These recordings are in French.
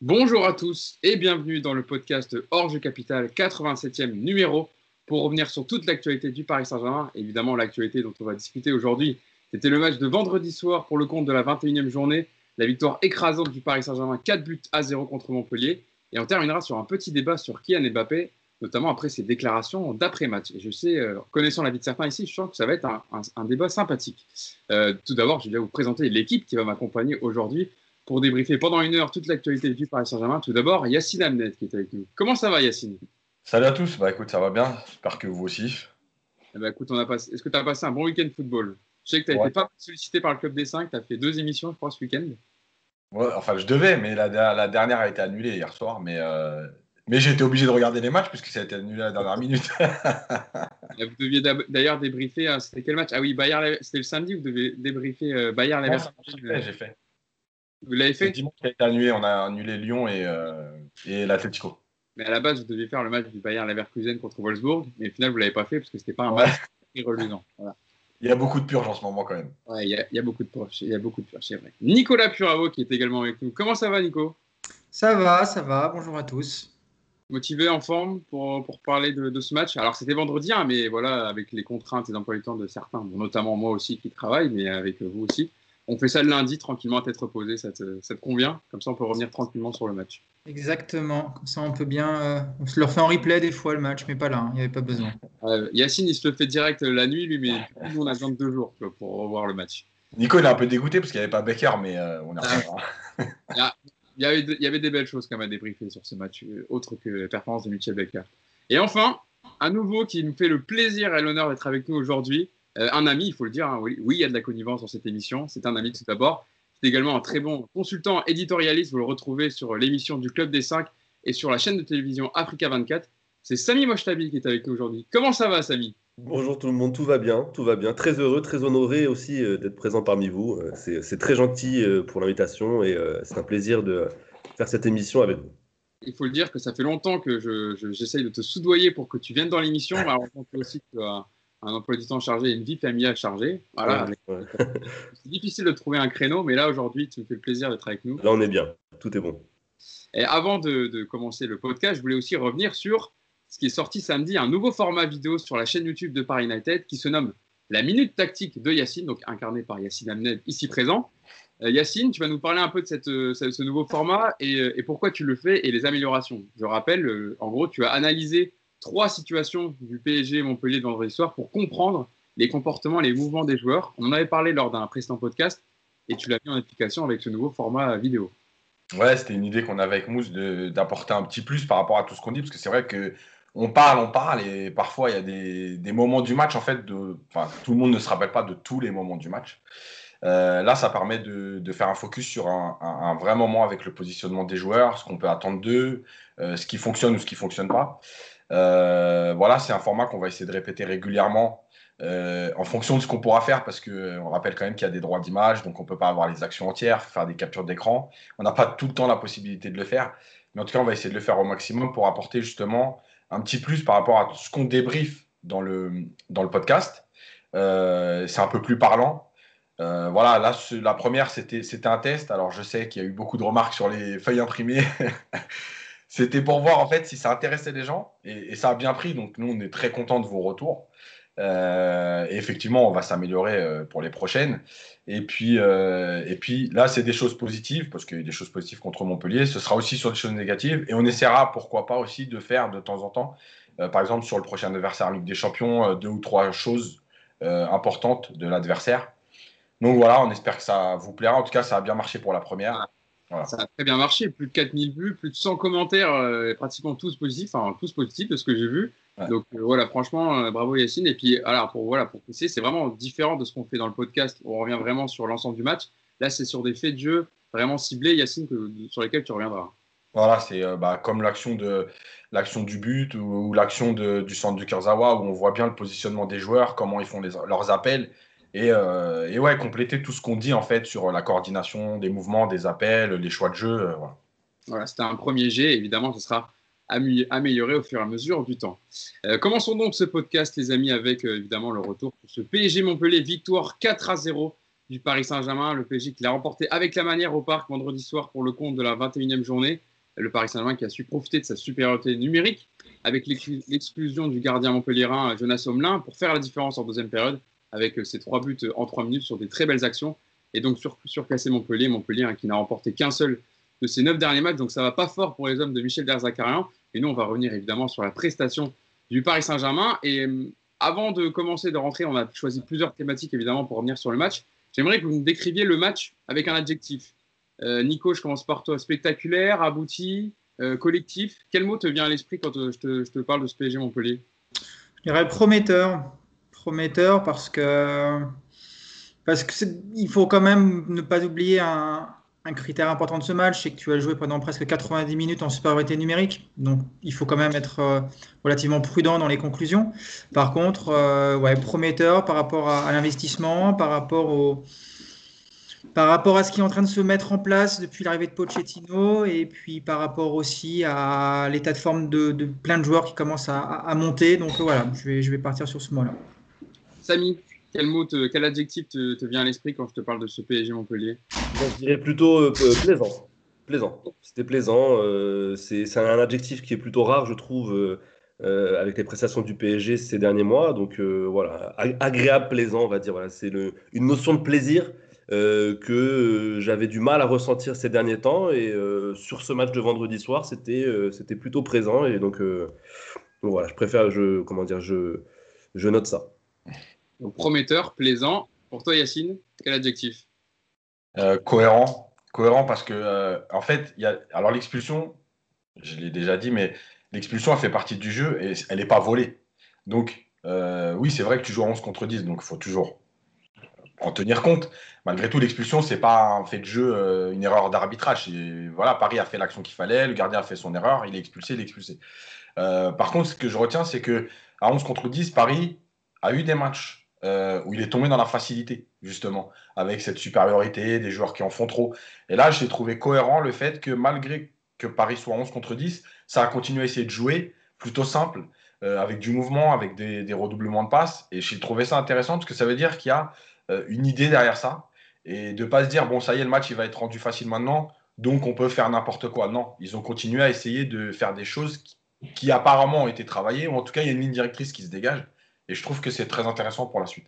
Bonjour à tous et bienvenue dans le podcast Orge Capital 87e numéro pour revenir sur toute l'actualité du Paris Saint-Germain. Évidemment, l'actualité dont on va discuter aujourd'hui, c'était le match de vendredi soir pour le compte de la 21e journée, la victoire écrasante du Paris Saint-Germain 4 buts à 0 contre Montpellier. Et on terminera sur un petit débat sur Kylian Mbappé, notamment après ses déclarations d'après-match. Et je sais, euh, connaissant la vie de certains ici, je sens que ça va être un, débat sympathique. Euh, tout d'abord, je vais vous présenter l'équipe qui va m'accompagner aujourd'hui pour débriefer pendant une heure toute l'actualité du Paris Saint-Germain. Tout d'abord, Yacine Amnet qui est avec nous. Comment ça va, Yacine? Salut à tous. Bah écoute, ça va bien. J'espère que vous aussi. Eh ben, écoute, on a passé... est-ce que tu as passé un bon week-end de football? Je sais que tu n'as été pas sollicité par le Club des 5. Tu as fait deux émissions, je crois, ce week-end. Ouais, enfin, je devais, mais la, la, dernière a été annulée hier soir. Mais, euh... mais j'ai été obligé de regarder les matchs puisque ça a été annulé à la dernière minute. vous deviez d'ailleurs débriefer. Hein, c'était quel match? Ah oui, Bayern. C'était le samedi. Vous devez débriefer euh, Bayern Leverkusen. J'ai fait. Vous l'avez fait Dimanche, a été annulé. On a annulé Lyon et, euh, et l'Atletico. Mais à la base, vous deviez faire le match du Bayern Leverkusen contre Wolfsburg. Mais au final, vous ne l'avez pas fait parce que ce n'était pas un match très reluisant. Il y a beaucoup de purges en ce moment quand même. Ouais, il y a, beaucoup de purges. Il y a beaucoup de purges, c'est vrai. Nicolas Puravo qui est également avec nous. Comment ça va, Nico? Ça va, ça va. Bonjour à tous. Motivé, en forme pour, pour parler de, ce match? Alors, c'était vendredi, hein, mais voilà, avec les contraintes et l'emploi du temps de certains, notamment moi aussi qui travaille, mais avec vous aussi on fait ça le lundi tranquillement à tête reposée, ça te, convient? Comme ça, on peut revenir tranquillement sur le match. Exactement, comme ça on peut bien. Euh, on se le refait en replay des fois le match, mais pas là, hein, il n'y avait pas besoin. Yacine, il se le fait direct la nuit, lui, mais nous on a besoin de deux jours pour revoir le match. Nico, il est un peu dégoûté parce qu'il n'y avait pas Becker, mais euh, on a il, y avait, il y avait des belles choses quand même à débriefer sur ce match, euh, autre que la performance de Michel Becker. Et enfin, un nouveau qui nous fait le plaisir et l'honneur d'être avec nous aujourd'hui, euh, un ami, il faut le dire, hein, oui, il y a de la connivence dans cette émission. C'est un ami tout d'abord. C'est également un très bon consultant éditorialiste. Vous le retrouvez sur l'émission du Club des 5 et sur la chaîne de télévision Africa 24. C'est Samy Mochtabi qui est avec nous aujourd'hui. Comment ça va, Samy? Bonjour tout le monde, tout va bien, tout va bien. Très heureux, très honoré aussi euh, d'être présent parmi vous. Euh, c'est très gentil pour l'invitation et c'est un plaisir de faire cette émission avec vous. Il faut le dire que ça fait longtemps que j'essaye de te soudoyer pour que tu viennes dans l'émission. Alors, on aussi que tu as un emploi du temps chargé et une vie familiale chargée. Voilà. C'est difficile de trouver un créneau, mais là, aujourd'hui, tu me fais le plaisir d'être avec nous. Là, on est bien. Tout est bon. Et avant de, commencer le podcast, je voulais aussi revenir sur ce qui est sorti samedi, un nouveau format vidéo sur la chaîne YouTube de Paris United qui se nomme La Minute Tactique de Yacine, donc incarné par Yacine Amned, ici présent. Euh, Yacine, tu vas nous parler un peu de cette, euh, ce, nouveau format et, euh, et, pourquoi tu le fais et les améliorations. Je rappelle, en gros, tu as analysé trois situations du PSG Montpellier vendredi soir pour comprendre les comportements, les mouvements des joueurs. On en avait parlé lors d'un précédent podcast et tu l'as mis en application avec ce nouveau format vidéo. Ouais, c'était une idée qu'on avait avec Mousse d'apporter un petit plus par rapport à tout ce qu'on dit, parce que c'est vrai que on parle, on parle, et parfois il y a des, des, moments du match, en fait, de, tout le monde ne se rappelle pas de tous les moments du match. Euh, là, ça permet de, de, faire un focus sur un, un, vrai moment avec le positionnement des joueurs, ce qu'on peut attendre d'eux, euh, ce qui fonctionne ou ce qui ne fonctionne pas. Euh, voilà, c'est un format qu'on va essayer de répéter régulièrement euh, en fonction de ce qu'on pourra faire, parce qu'on euh, rappelle quand même qu'il y a des droits d'image, donc on ne peut pas avoir les actions entières, faire des captures d'écran. On n'a pas tout le temps la possibilité de le faire, mais en tout cas, on va essayer de le faire au maximum pour apporter justement un petit plus par rapport à ce qu'on débriefe dans le, dans le podcast. c'est un peu plus parlant. voilà, là, la première, c'était un test. Alors, je sais qu'il y a eu beaucoup de remarques sur les feuilles imprimées. C'était pour voir en fait si ça intéressait les gens et, ça a bien pris. Donc nous, on est très content de vos retours. Euh, et effectivement, on va s'améliorer euh, pour les prochaines. Et puis, euh, et puis là, c'est des choses positives parce qu'il y a des choses positives contre Montpellier. Ce sera aussi sur des choses négatives et on essaiera, pourquoi pas aussi, de faire de temps en temps, par exemple sur le prochain adversaire Ligue des Champions, deux ou trois choses importantes de l'adversaire. Donc voilà, on espère que ça vous plaira. En tout cas, ça a bien marché pour la première. Ça a très bien marché, plus de 4000 vues, plus de 100 commentaires, euh, pratiquement tous positifs, enfin tous positifs de ce que j'ai vu. Donc euh, voilà, franchement, euh, bravo Yacine. Et puis alors pour voilà pour pousser, c'est vraiment différent de ce qu'on fait dans le podcast. On revient vraiment sur l'ensemble du match. Là, c'est sur des faits de jeu vraiment ciblés, Yacine, sur lesquels tu reviendras. Voilà, c'est bah, comme l'action de l'action du but ou, l'action du centre du Kurzawa où on voit bien le positionnement des joueurs, comment ils font leurs appels. Euh, et, ouais, compléter tout ce qu'on dit en fait sur la coordination des mouvements, des appels, les choix de jeu. Euh, voilà, c'était un premier jet. Évidemment, ce sera amélioré au fur et à mesure du temps. Euh, commençons donc ce podcast, les amis, avec évidemment le retour de ce PSG Montpellier, victoire 4 à 0 du Paris Saint-Germain, le PSG qui l'a remporté avec la manière au parc vendredi soir pour le compte de la 21e journée. Le Paris Saint-Germain qui a su profiter de sa supériorité numérique avec l'exclusion du gardien montpellierin Jonas Omelin pour faire la différence en deuxième période avec ses trois buts en trois minutes sur des très belles actions et donc sur, surclasser Montpellier. Montpellier hein, qui n'a remporté qu'un seul de ses neuf derniers matchs, donc ça va pas fort pour les hommes de Michel Derzakarian. Et nous, on va revenir évidemment sur la prestation du Paris Saint-Germain. Et euh, avant de commencer de rentrer, on a choisi plusieurs thématiques évidemment pour revenir sur le match. J'aimerais que vous nous décriviez le match avec un adjectif. Euh, Nico, je commence par toi. Spectaculaire, abouti, euh, collectif. Quel mot te vient à l'esprit quand je te, je, te, parle de ce PSG Montpellier? Je dirais prometteur. Prometteur parce que parce qu'il faut quand même ne pas oublier un, critère important de ce match, c'est que tu as joué pendant presque 90 minutes en supériorité numérique. Donc il faut quand même être euh, relativement prudent dans les conclusions. Par contre, euh, ouais, prometteur par rapport à, l'investissement, par rapport au, par rapport à ce qui est en train de se mettre en place depuis l'arrivée de Pochettino et puis par rapport aussi à l'état de forme de, de, plein de joueurs qui commencent à, à monter. Donc voilà, je vais, je vais partir sur ce mot-là. Samy, quel, mot quel adjectif te, vient à l'esprit quand je te parle de ce PSG Montpellier? Je dirais plutôt euh, plaisant. Plaisant. C'était plaisant. Euh, c'est un adjectif qui est plutôt rare, je trouve, euh, avec les prestations du PSG ces derniers mois. Donc voilà, agréable, plaisant, on va dire. C'est une notion de plaisir que j'avais du mal à ressentir ces derniers temps. Et sur ce match de vendredi soir, c'était plutôt présent. Et donc, voilà, je préfère, comment dire, je note ça. Donc, prometteur, plaisant. Pour toi, Yacine, quel adjectif? Euh, Cohérent. Cohérent parce que, euh, en fait, y a, alors l'expulsion, je l'ai déjà dit, mais l'expulsion, elle fait partie du jeu et elle n'est pas volée. Donc, euh, oui, c'est vrai que tu joues à 11 contre 10, donc il faut toujours en tenir compte. Malgré tout, l'expulsion, c'est pas un fait de jeu, une erreur d'arbitrage. Voilà, Paris a fait l'action qu'il fallait, le gardien a fait son erreur, il est expulsé, il est expulsé. par contre, ce que je retiens, c'est que à 11 contre 10, Paris a eu des matchs euh, où il est tombé dans la facilité, justement, avec cette supériorité, des joueurs qui en font trop. Et là, j'ai trouvé cohérent le fait que malgré que Paris soit 11 contre 10, ça a continué à essayer de jouer plutôt simple, euh, avec du mouvement, avec des, redoublements de passes. Et j'ai trouvé ça intéressant parce que ça veut dire qu'il y a euh, une idée derrière ça. Et de ne pas se dire, bon, ça y est, le match, il va être rendu facile maintenant, donc on peut faire n'importe quoi. Non, ils ont continué à essayer de faire des choses qui, qui apparemment ont été travaillées, ou en tout cas, il y a une ligne directrice qui se dégage. Et je trouve que c'est très intéressant pour la suite.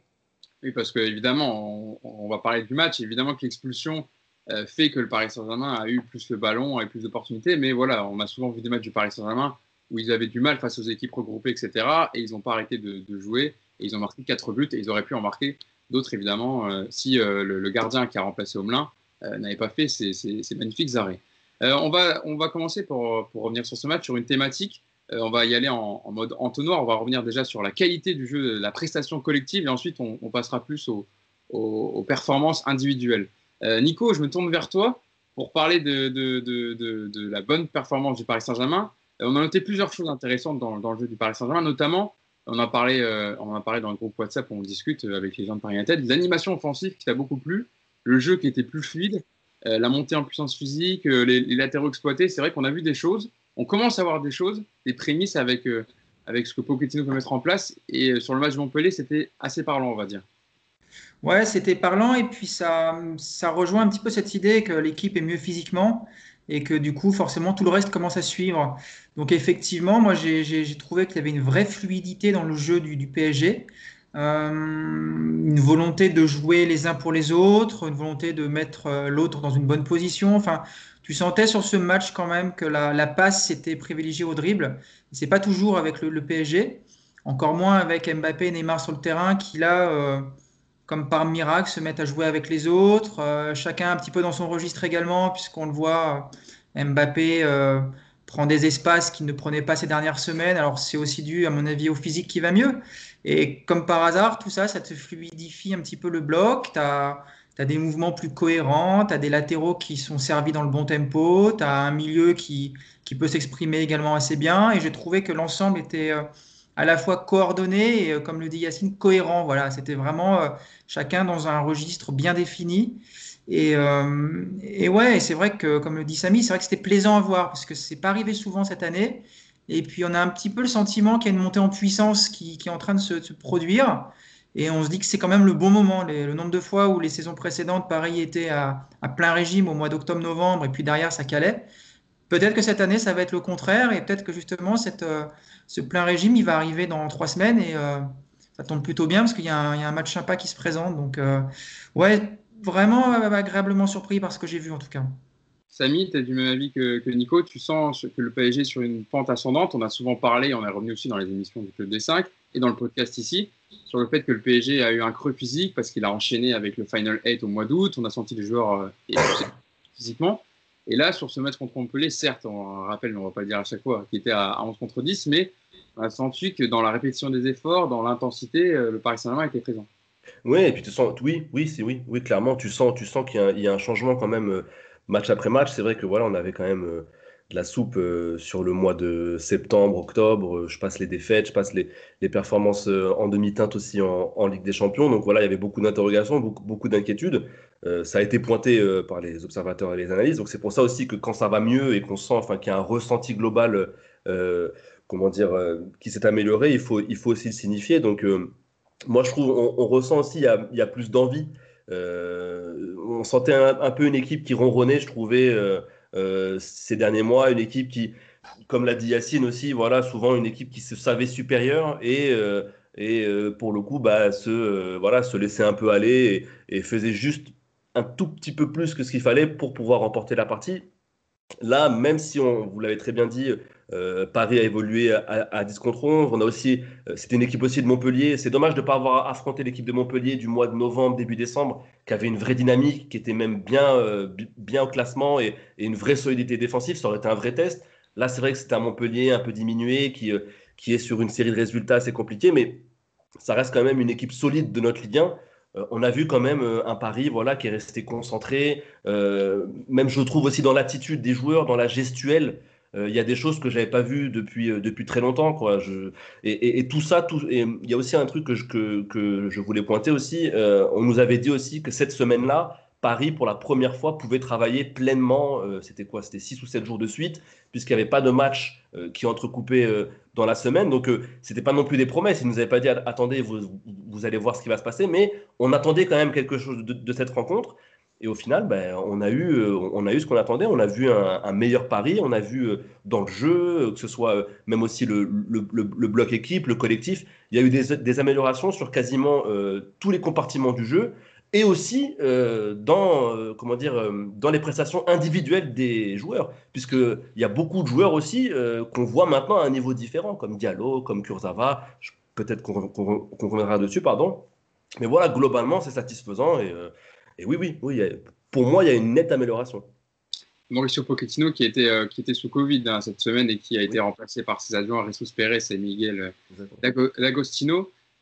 Oui, parce qu'évidemment, on, on va parler du match. Évidemment que l'expulsion euh, fait que le Paris Saint-Germain a eu plus le ballon, eu plus d'opportunités. Mais voilà, on a souvent vu des matchs du Paris Saint-Germain où ils avaient du mal face aux équipes regroupées, etc. Et ils n'ont pas arrêté de, jouer. Et ils ont marqué quatre buts. Et ils auraient pu en marquer d'autres, évidemment, euh, si euh, le, gardien qui a remplacé Omelin n'avait pas fait ces, magnifiques arrêts. On, va, on va commencer, pour, pour revenir sur ce match, sur une thématique on va y aller en, en, mode entonnoir. On va revenir déjà sur la qualité du jeu, la prestation collective, et ensuite on, passera plus aux, performances individuelles. Euh, Nico, je me tourne vers toi pour parler de, la bonne performance du Paris Saint-Germain. Euh, on a noté plusieurs choses intéressantes dans, le jeu du Paris Saint-Germain, notamment, on euh, on a parlé dans le groupe WhatsApp où on discute avec les gens de Paris United, l'animation offensive qui t'a beaucoup plu, le jeu qui était plus fluide, euh, la montée en puissance physique, les, les latéraux exploités. C'est vrai qu'on a vu des choses on commence à voir des choses, des prémices avec, euh, avec ce que Pochettino peut mettre en place. Et euh, sur le match Montpellier, c'était assez parlant, on va dire. Ouais, c'était parlant. Et puis, ça, ça rejoint un petit peu cette idée que l'équipe est mieux physiquement et que du coup, forcément, tout le reste commence à suivre. Donc, effectivement, moi, j'ai trouvé qu'il y avait une vraie fluidité dans le jeu du, PSG. Euh, une volonté de jouer les uns pour les autres, une volonté de mettre l'autre dans une bonne position. Enfin, tu sentais sur ce match quand même que la, passe était privilégiée au dribble. C'est pas toujours avec le, PSG, encore moins avec Mbappé et Neymar sur le terrain qui là, euh, comme par miracle, se mettent à jouer avec les autres. Euh, chacun un petit peu dans son registre également, puisqu'on le voit, Mbappé euh, prend des espaces qu'il ne prenait pas ces dernières semaines. Alors c'est aussi dû, à mon avis, au physique qui va mieux. Et comme par hasard, tout ça, ça te fluidifie un petit peu le bloc. Tu as, des mouvements plus cohérents, tu as des latéraux qui sont servis dans le bon tempo, tu as un milieu qui, qui peut s'exprimer également assez bien. Et j'ai trouvé que l'ensemble était euh, à la fois coordonné et, euh, comme le dit Yacine, cohérent. Voilà, c'était vraiment euh, chacun dans un registre bien défini. Et, euh, ouais, c'est vrai que, comme le dit Samy, c'est vrai que c'était plaisant à voir parce que c'est pas arrivé souvent cette année. Et puis on a un petit peu le sentiment qu'il y a une montée en puissance qui, est en train de se, produire. Et on se dit que c'est quand même le bon moment. le nombre de fois où les saisons précédentes, Paris était à, plein régime au mois d'octobre-novembre, et puis derrière, ça calait. Peut-être que cette année, ça va être le contraire, et peut-être que justement, euh, ce plein régime, il va arriver dans trois semaines, et euh, ça tombe plutôt bien, parce qu'il y, a un match sympa qui se présente. Donc, euh, ouais, vraiment agréablement surpris par ce que j'ai vu, en tout cas. Samy, tu es du même avis que, Nico. Tu sens que le PSG est sur une pente ascendante. On a souvent parlé, on est revenu aussi dans les émissions du Club des 5 et dans le podcast ici, sur le fait que le PSG a eu un creux physique parce qu'il a enchaîné avec le Final 8 au mois d'août. On a senti les joueurs euh, physiquement. Et là, sur ce match contre Montpellier, certes, on rappelle, on ne va pas le dire à chaque fois, qui était à 11 contre 10, mais on a senti que dans la répétition des efforts, dans l'intensité, euh, le Paris Saint-Germain était présent. Oui, et puis tu sens, oui, oui, c'est oui, oui, clairement, tu sens, tu sens qu'il y, a un changement quand même. Euh, match après match, c'est vrai que voilà, on avait quand même la soupe euh, sur le mois de septembre, octobre. Euh, je passe les défaites, je passe les, performances en demi-teinte aussi en, Ligue des Champions. Donc voilà, il y avait beaucoup d'interrogations, beaucoup, beaucoup d'inquiétudes. ça a été pointé par les observateurs et les analystes. Donc c'est pour ça aussi que quand ça va mieux et qu'on sent enfin, qu'il y a un ressenti global comment dire, qui s'est amélioré, il faut, il faut aussi le signifier. Donc moi, je trouve, on, ressent aussi, il y a, plus d'envie. Euh, on sentait un, peu une équipe qui ronronnait, je trouvais, euh, euh, ces derniers mois, une équipe qui, comme l'a dit Yacine aussi, voilà, souvent une équipe qui se savait supérieure et, et pour le coup, bah, se, voilà, se laissait un peu aller et, faisait juste un tout petit peu plus que ce qu'il fallait pour pouvoir remporter la partie. Là, même si on, vous l'avez très bien dit, euh, Paris a évolué à, 10 contre 11. On a aussi, euh, c'était une équipe aussi de Montpellier. C'est dommage de ne pas avoir affronté l'équipe de Montpellier du mois de novembre, début décembre, qui avait une vraie dynamique, qui était même bien, euh, bien au classement et, une vraie solidité défensive. Ça aurait été un vrai test. Là, c'est vrai que c'était un Montpellier un peu diminué, qui, qui est sur une série de résultats assez compliqués, mais ça reste quand même une équipe solide de notre Ligue 1. On a vu quand même un Paris voilà, qui est resté concentré. même, je trouve aussi dans l'attitude des joueurs, dans la gestuelle. Euh, il y a des choses que je n'avais pas vues depuis, euh, depuis très longtemps. Quoi. Et, tout ça, il y a aussi un truc que je, que, je voulais pointer aussi. Euh, on nous avait dit aussi que cette semaine-là, Paris, pour la première fois, pouvait travailler pleinement. c'était quoi C'était 6 ou 7 jours de suite, puisqu'il n'y avait pas de match qui entrecoupait dans la semaine. Donc, ce n'était pas non plus des promesses. Ils ne nous avaient pas dit attendez, vous, vous, allez voir ce qui va se passer. Mais on attendait quand même quelque chose de, cette rencontre. Et au final, ben, on, a eu, euh, on a eu ce qu'on attendait. On a vu un, meilleur pari. On a vu euh, dans le jeu, euh, que ce soit même aussi le, bloc équipe, le collectif, il y a eu des, améliorations sur quasiment tous les compartiments du jeu et aussi dans, comment dire, dans les prestations individuelles des joueurs. Puisqu'il y a beaucoup de joueurs aussi qu'on voit maintenant à un niveau différent, comme Diallo, comme Kurzawa. Peut-être qu'on reviendra dessus, pardon. Mais voilà, globalement, c'est satisfaisant. Et et oui, oui, oui pour moi, il y a une nette amélioration. Mauricio Pochettino qui était, euh, qui était sous Covid hein, cette semaine et qui a été remplacé par ses adjoints Ressus Pérez et Miguel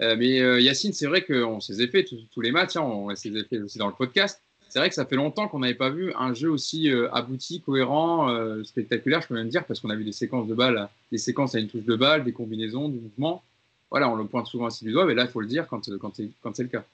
euh, Lagostino. Euh, mais Yacine, c'est vrai qu'on s'est fait tous les matchs, hein, on s'est fait aussi dans le podcast. C'est vrai que ça fait longtemps qu'on n'avait pas vu un jeu aussi abouti, cohérent, spectaculaire, je peux même dire, parce qu'on a vu des séquences de balles, des séquences à une touche de balle, des combinaisons, du mouvement. Voilà, on le pointe souvent ainsi du doigt, mais là, il faut le dire quand, quand c'est le cas.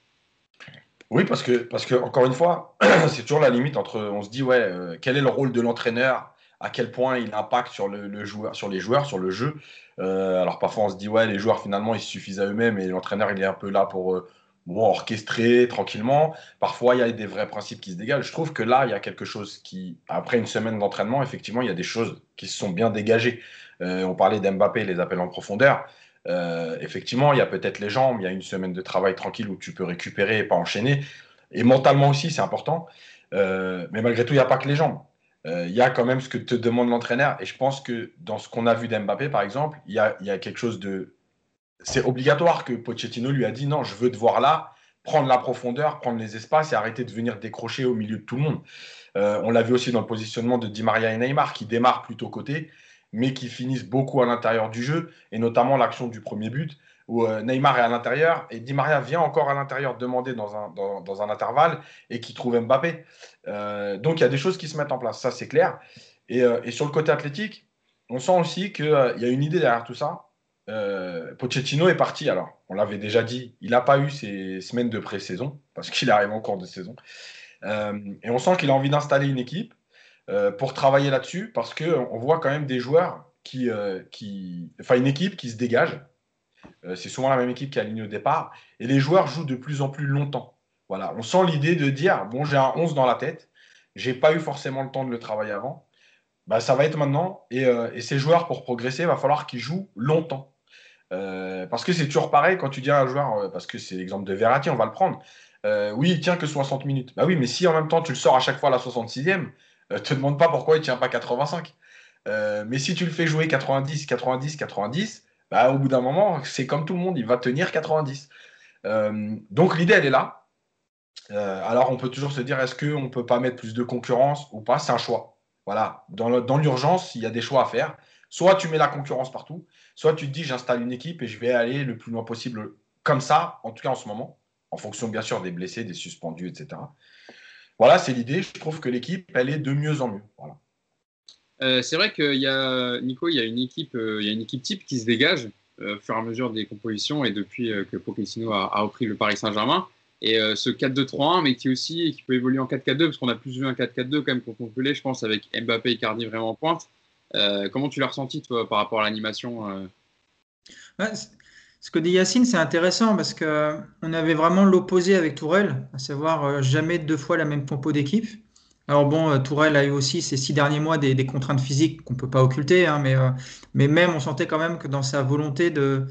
Oui, parce que, parce que encore une fois, c'est toujours la limite entre. On se dit, ouais, euh, quel est le rôle de l'entraîneur À quel point il impacte sur, le, joueur, sur les joueurs, sur le jeu euh, Alors parfois, on se dit, ouais, les joueurs finalement, ils suffisent à eux-mêmes et l'entraîneur, il est un peu là pour euh, orchestrer tranquillement. Parfois, il y a des vrais principes qui se dégagent. Je trouve que là, il y a quelque chose qui, après une semaine d'entraînement, effectivement, il y a des choses qui se sont bien dégagées. on parlait d'Mbappé, les appels en profondeur. Euh, effectivement, il y a peut-être les jambes, il y a une semaine de travail tranquille où tu peux récupérer et pas enchaîner. Et mentalement aussi, c'est important. Euh, mais malgré tout, il n'y a pas que les jambes. Euh, il y a quand même ce que te demande l'entraîneur. Et je pense que dans ce qu'on a vu d'Mbappé, par exemple, il y a, il y a quelque chose de. C'est obligatoire que Pochettino lui a dit non, je veux te voir là, prendre la profondeur, prendre les espaces et arrêter de venir décrocher au milieu de tout le monde. on l'a vu aussi dans le positionnement de Di Maria et Neymar qui démarrent plutôt côté mais qui finissent beaucoup à l'intérieur du jeu, et notamment l'action du premier but, où euh, Neymar est à l'intérieur, et Di Maria vient encore à l'intérieur demander dans un, dans, un intervalle, et qui trouve Mbappé. Euh, donc il y a des choses qui se mettent en place, ça c'est clair. Et, euh, sur le côté athlétique, on sent aussi qu'il y a une idée derrière tout ça. Pochettino est parti, alors on l'avait déjà dit, il n'a pas eu ses semaines de pré-saison, parce qu'il arrive en cours de saison. et on sent qu'il a envie d'installer une équipe pour travailler là-dessus parce qu'on voit quand même des joueurs qui, qui. Enfin, une équipe qui se dégage. C'est souvent la même équipe qui aligne au départ. Et les joueurs jouent de plus en plus longtemps. Voilà, on sent l'idée de dire bon, j'ai un 11 dans la tête, j'ai pas eu forcément le temps de le travailler avant. Bah, ça va être maintenant. Et, et ces joueurs, pour progresser, il va falloir qu'ils jouent longtemps. Euh, parce que c'est toujours pareil quand tu dis à un joueur, euh, parce que c'est l'exemple de Verratti, on va le prendre. Euh, oui, il tient que 60 minutes. Bah oui, mais si en même temps tu le sors à chaque fois à la 66e, ne te demande pas pourquoi il tient pas 85. mais si tu le fais jouer 90, 90, 90, bah, au bout d'un moment, c'est comme tout le monde, il va tenir 90. donc l'idée, elle est là. alors on peut toujours se dire, est-ce qu'on ne peut pas mettre plus de concurrence ou pas? C'est un choix. Voilà, dans l'urgence, il y a des choix à faire. Soit tu mets la concurrence partout, soit tu te dis j'installe une équipe et je vais aller le plus loin possible comme ça, en tout cas en ce moment, en fonction bien sûr des blessés, des suspendus, etc. Voilà, c'est l'idée. Je trouve que l'équipe, elle est de mieux en mieux. Voilà. Euh, c'est vrai qu'il y a, Nico, il y a une équipe, euh, il y a une équipe type qui se dégage euh, au fur et à mesure des compositions et depuis que Pochettino a, repris le Paris Saint-Germain. Et ce 4-2-3-1, mais qui aussi qui peut évoluer en 4-4-2, parce qu'on a plus vu un 4-4-2 quand même contre Montpellier, je pense, avec Mbappé et Cardi vraiment en pointe. Comment tu l'as ressenti, toi, par rapport à l'animation Ce que dit Yacine, c'est intéressant parce qu'on avait vraiment l'opposé avec Tourelle, à savoir jamais deux fois la même compo d'équipe. Alors bon, Tourelle a eu aussi ces six derniers mois des, contraintes physiques qu'on ne peut pas occulter, hein, mais, mais même on sentait quand même que dans sa volonté de...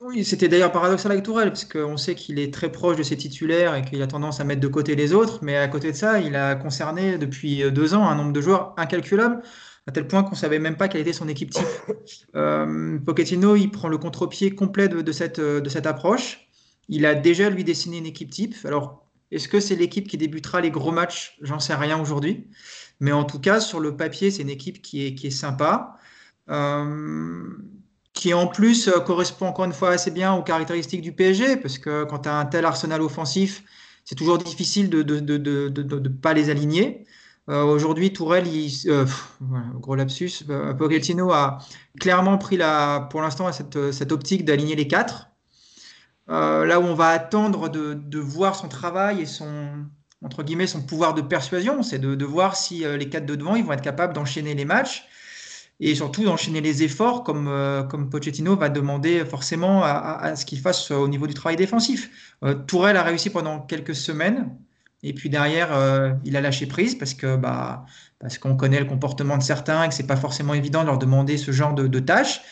Oui, c'était d'ailleurs paradoxal avec Tourelle, parce qu'on sait qu'il est très proche de ses titulaires et qu'il a tendance à mettre de côté les autres, mais à côté de ça, il a concerné depuis deux ans un nombre de joueurs incalculable à tel point qu'on ne savait même pas quelle était son équipe type. Euh, Pochettino, il prend le contre-pied complet de, cette, de cette approche. Il a déjà lui dessiné une équipe type. Alors, est-ce que c'est l'équipe qui débutera les gros matchs? J'en sais rien aujourd'hui. Mais en tout cas, sur le papier, c'est une équipe qui est, qui est sympa. Euh, qui en plus euh, correspond encore une fois assez bien aux caractéristiques du PSG, parce que quand tu as un tel arsenal offensif, c'est toujours difficile de ne de, de, de, pas les aligner. Euh, aujourd'hui, Tourelle, euh, gros lapsus, Pochettino a clairement pris la, pour l'instant cette, cette optique d'aligner les quatre. Là où on va attendre de, voir son travail et son, entre guillemets, son pouvoir de persuasion, c'est de, voir si les quatre de devant ils vont être capables d'enchaîner les matchs et surtout d'enchaîner les efforts comme, comme Pochettino va demander forcément à, ce qu'il fasse au niveau du travail défensif. Tourelle a réussi pendant quelques semaines, et puis derrière, euh, il a lâché prise parce que bah, parce qu'on connaît le comportement de certains et que c'est pas forcément évident de leur demander ce genre de, tâches.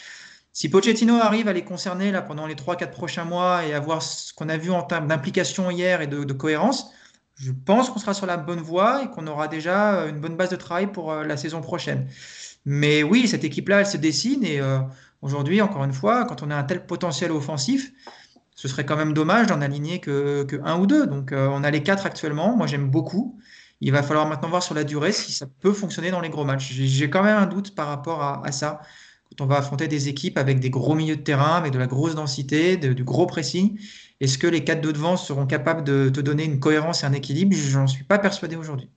Si Pochettino arrive à les concerner là pendant les 3-4 prochains mois et à voir ce qu'on a vu en termes d'implication hier et de, cohérence, je pense qu'on sera sur la bonne voie et qu'on aura déjà une bonne base de travail pour euh, la saison prochaine. Mais oui, cette équipe-là, elle se dessine et euh, aujourd'hui, encore une fois, quand on a un tel potentiel offensif, ce serait quand même dommage d'en aligner que, un ou deux. Donc euh, on a les quatre actuellement. Moi j'aime beaucoup. Il va falloir maintenant voir sur la durée si ça peut fonctionner dans les gros matchs. J'ai quand même un doute par rapport à, ça. On va affronter des équipes avec des gros milieux de terrain, avec de la grosse densité, du gros pressing, est-ce que les quatre de devant seront capables de te donner une cohérence et un équilibre? J'en suis pas persuadé aujourd'hui.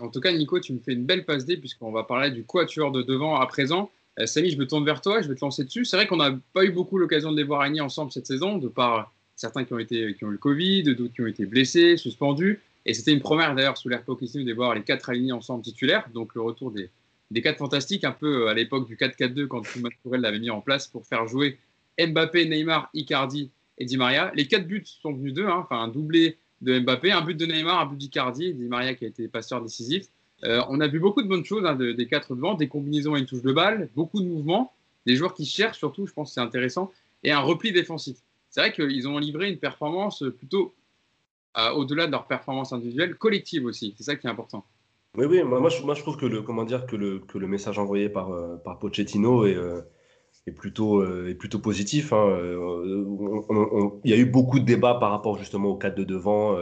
En tout cas, Nico, tu me fais une belle passe D puisqu'on va parler du quatuor de devant à présent. Euh, Samy, je me tourne vers toi, je vais te lancer dessus. C'est vrai qu'on n'a pas eu beaucoup l'occasion de les voir aligner ensemble cette saison, de par certains qui ont, été, eu le Covid, d'autres qui ont été blessés, suspendus. Et c'était une première d'ailleurs sous l'ère Pochettino de voir les quatre alignés ensemble titulaires. Donc le retour des, des quatre fantastiques, un peu euh, à l'époque du 4-4-2 quand Thomas Tourelle l'avait mis en place pour faire jouer Mbappé, Neymar, Icardi et Di Maria. Les quatre buts sont venus d'eux, hein. enfin un doublé de Mbappé, un but de Neymar, un but d'Icardi, Di Maria qui a été passeur décisif. Euh, on a vu beaucoup de bonnes choses hein, des quatre devant, des combinaisons et une touche de balle, beaucoup de mouvements, des joueurs qui cherchent surtout, je pense c'est intéressant, et un repli défensif. C'est vrai qu'ils ont livré une performance plutôt euh, au-delà de leur performance individuelle, collective aussi. C'est ça qui est important. Oui, oui, moi, je, moi je, trouve que le, comment dire, que le, que le message envoyé par, euh, par Pochettino est, est, plutôt, est plutôt positif. Hein. il y a eu beaucoup de débats par rapport justement au cadre de devant.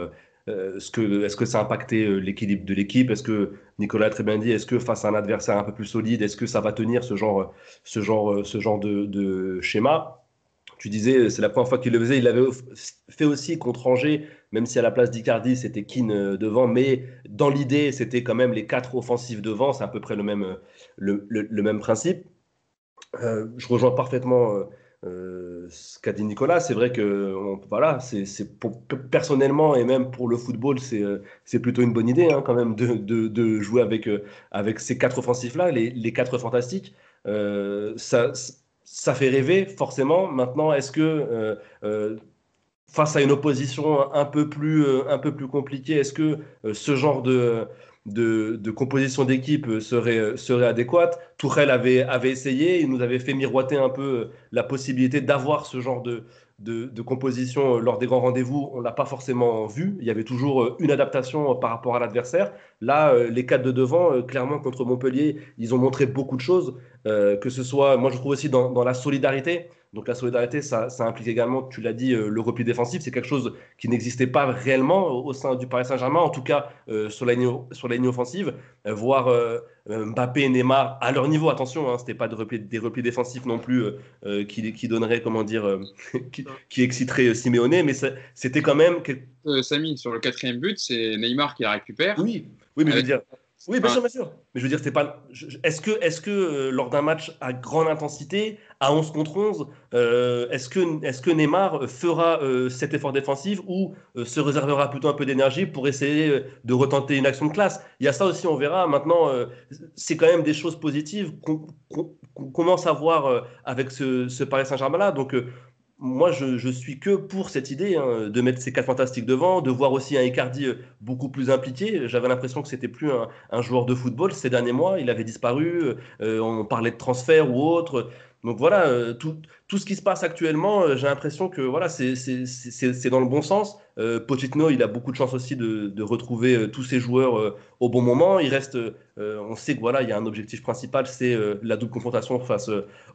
Euh, est-ce que, est que ça a impacté euh, l'équilibre de l'équipe? Est-ce que, Nicolas a très bien dit, est-ce que face à un adversaire un peu plus solide, est-ce que ça va tenir ce genre, ce genre, ce genre de, schéma? Tu disais, c'est la première fois qu'il le faisait. Il l'avait fait aussi contre Angers, même si à la place d'Icardi, c'était Keane euh, devant. Mais dans l'idée, c'était quand même les quatre offensifs devant. C'est à peu près le même, le, même principe. je rejoins parfaitement euh, ce qu'a dit Nicolas, c'est vrai que voilà, c'est personnellement et même pour le football, c'est euh, plutôt une bonne idée hein, quand même de, de, jouer avec, euh, avec ces quatre offensifs-là, les, les, quatre fantastiques. ça, ça fait rêver, forcément. Maintenant, est-ce que face à une opposition un peu plus, un peu plus compliquée, est-ce que ce genre de, de, composition d'équipe serait, serait adéquate? Tourelle avait, avait essayé, il nous avait fait miroiter un peu la possibilité d'avoir ce genre de, de, composition euh, lors des grands rendez-vous, on ne l'a pas forcément vu. Il y avait toujours euh, une adaptation euh, par rapport à l'adversaire. Là, les quatre de devant, clairement, contre Montpellier, ils ont montré beaucoup de choses. que ce soit, moi je trouve aussi dans la solidarité. Donc la solidarité, ça, implique également, tu l'as dit, euh, le repli défensif. C'est quelque chose qui n'existait pas réellement au, sein du Paris Saint-Germain, en tout cas euh, sur, la ligne, sur la ligne offensive. Euh, voir Mbappé et Neymar à leur niveau, attention, hein, ce n'était pas de repli, des replis défensifs non plus qui, qui donneraient, comment dire, qui, qui exciteraient Simeone, mais c'était quand même... Samy, sur le quatrième but, c'est Neymar qui la récupère. Oui, oui mais je veux dire... Oui, bien sûr, bien sûr. Mais je veux dire, c'est pas. Est-ce que, est-ce que euh, lors d'un match à grande intensité, à 11 contre 11, euh, est-ce que, est que Neymar fera euh, cet effort défensif ou se réservera plutôt un peu d'énergie pour essayer de retenter une action de classe? Il y a ça aussi, on verra. Maintenant, c'est quand même des choses positives qu'on commence à voir avec ce, ce Paris Saint-Germain-là. Donc, moi, je, suis que pour cette idée hein, de mettre ces quatre fantastiques devant, de voir aussi un Icardi euh, beaucoup plus impliqué. J'avais l'impression que c'était plus un, joueur de football ces derniers mois. Il avait disparu. Euh, on parlait de transfert ou autre. Donc voilà, euh, tout, tout, ce qui se passe actuellement, euh, j'ai l'impression que voilà, c'est dans le bon sens. Euh, il a beaucoup de chance aussi de, de retrouver tous ses joueurs au bon moment. Il reste, on sait que voilà, il y a un objectif principal, c'est la double confrontation face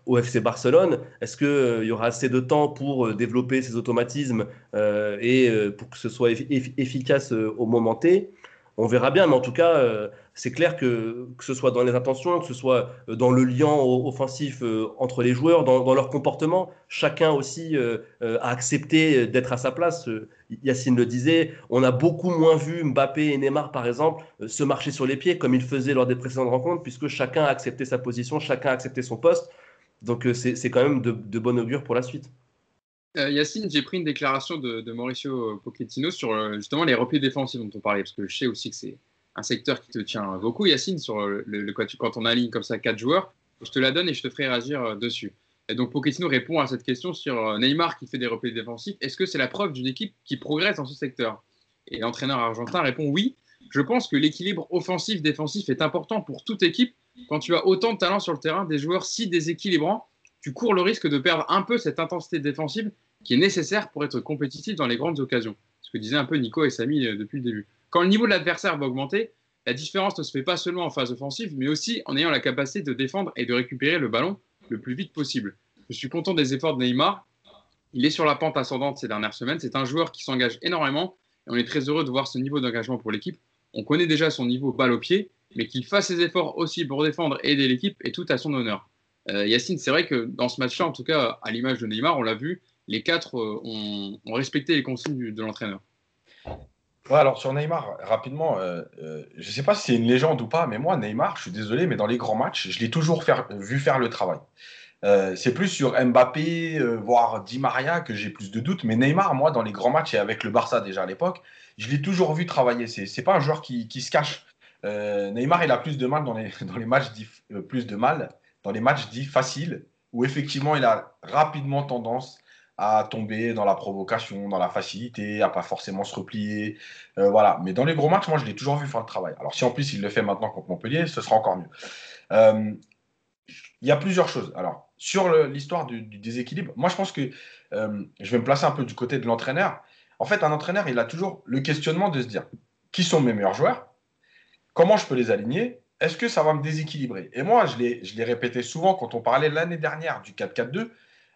au FC Barcelone. Est-ce qu'il y aura assez de temps pour développer ces automatismes et pour que ce soit efficace au moment T? On verra bien, mais en tout cas, euh, c'est clair que que ce soit dans les intentions, que ce soit euh, dans le lien offensif euh, entre les joueurs, dans, leur comportement, chacun aussi a accepté d'être à sa place. Yacine le disait, on a beaucoup moins vu Mbappé et Neymar, par exemple, se marcher sur les pieds comme ils faisaient lors des précédentes rencontres, puisque chacun a accepté sa position, chacun a accepté son poste. Donc c'est quand même de, de bon augure pour la suite. Euh, Yacine, j'ai pris une déclaration de, Mauricio Pochettino sur euh, justement les replis défensifs dont on parlait, parce que je sais aussi que c'est un secteur qui te tient beaucoup, Yacine, sur le, quand on aligne comme ça quatre joueurs. Je te la donne et je te ferai réagir euh, dessus. Et donc Pochettino répond à cette question sur Neymar qui fait des replis défensifs. Est-ce que c'est la preuve d'une équipe qui progresse dans ce secteur? Et l'entraîneur argentin répond oui. Je pense que l'équilibre offensif-défensif est important pour toute équipe. Quand tu as autant de talent sur le terrain, des joueurs si déséquilibrants, tu cours le risque de perdre un peu cette intensité défensive qui est nécessaire pour être compétitif dans les grandes occasions. Ce que disaient un peu Nico et Samy euh, depuis le début. Quand le niveau de l'adversaire va augmenter, la différence ne se fait pas seulement en phase offensive, mais aussi en ayant la capacité de défendre et de récupérer le ballon le plus vite possible. Je suis content des efforts de Neymar. Il est sur la pente ascendante ces dernières semaines. C'est un joueur qui s'engage énormément et on est très heureux de voir ce niveau d'engagement pour l'équipe. On connaît déjà son niveau balle au pied, mais qu'il fasse ses efforts aussi pour défendre et aider l'équipe est tout à son honneur. Euh, Yacine, c'est vrai que dans ce match-là, en tout cas à l'image de Neymar, on l'a vu, les quatre euh, ont, respecté les consignes de l'entraîneur. Ouais, alors sur Neymar, rapidement, euh, je ne sais pas si c'est une légende ou pas, mais moi, Neymar, je suis désolé, mais dans les grands matchs, je l'ai toujours vu faire le travail. c'est plus sur Mbappé, voire Di Maria, que j'ai plus de doutes. Mais Neymar, moi, dans les grands matchs et avec le Barça déjà à l'époque, je l'ai toujours vu travailler. C'est n'est pas un joueur qui, se cache. Neymar, il a plus de mal dans les, dans les matchs plus de mal dans les matchs dits faciles, où effectivement il a rapidement tendance à tomber dans la provocation, dans la facilité, à pas forcément se replier. Euh, voilà. Mais dans les gros matchs, moi, je l'ai toujours vu faire le travail. Alors, si en plus il le fait maintenant contre Montpellier, ce sera encore mieux. Euh, il y a plusieurs choses. Alors, sur l'histoire du, déséquilibre, moi, je pense que euh, je vais me placer un peu du côté de l'entraîneur. En fait, un entraîneur, il a toujours le questionnement de se dire qui sont mes meilleurs joueurs, comment je peux les aligner? Est-ce que ça va me déséquilibrer? Et moi, je l'ai répété souvent quand on parlait l'année dernière du 4-4-2,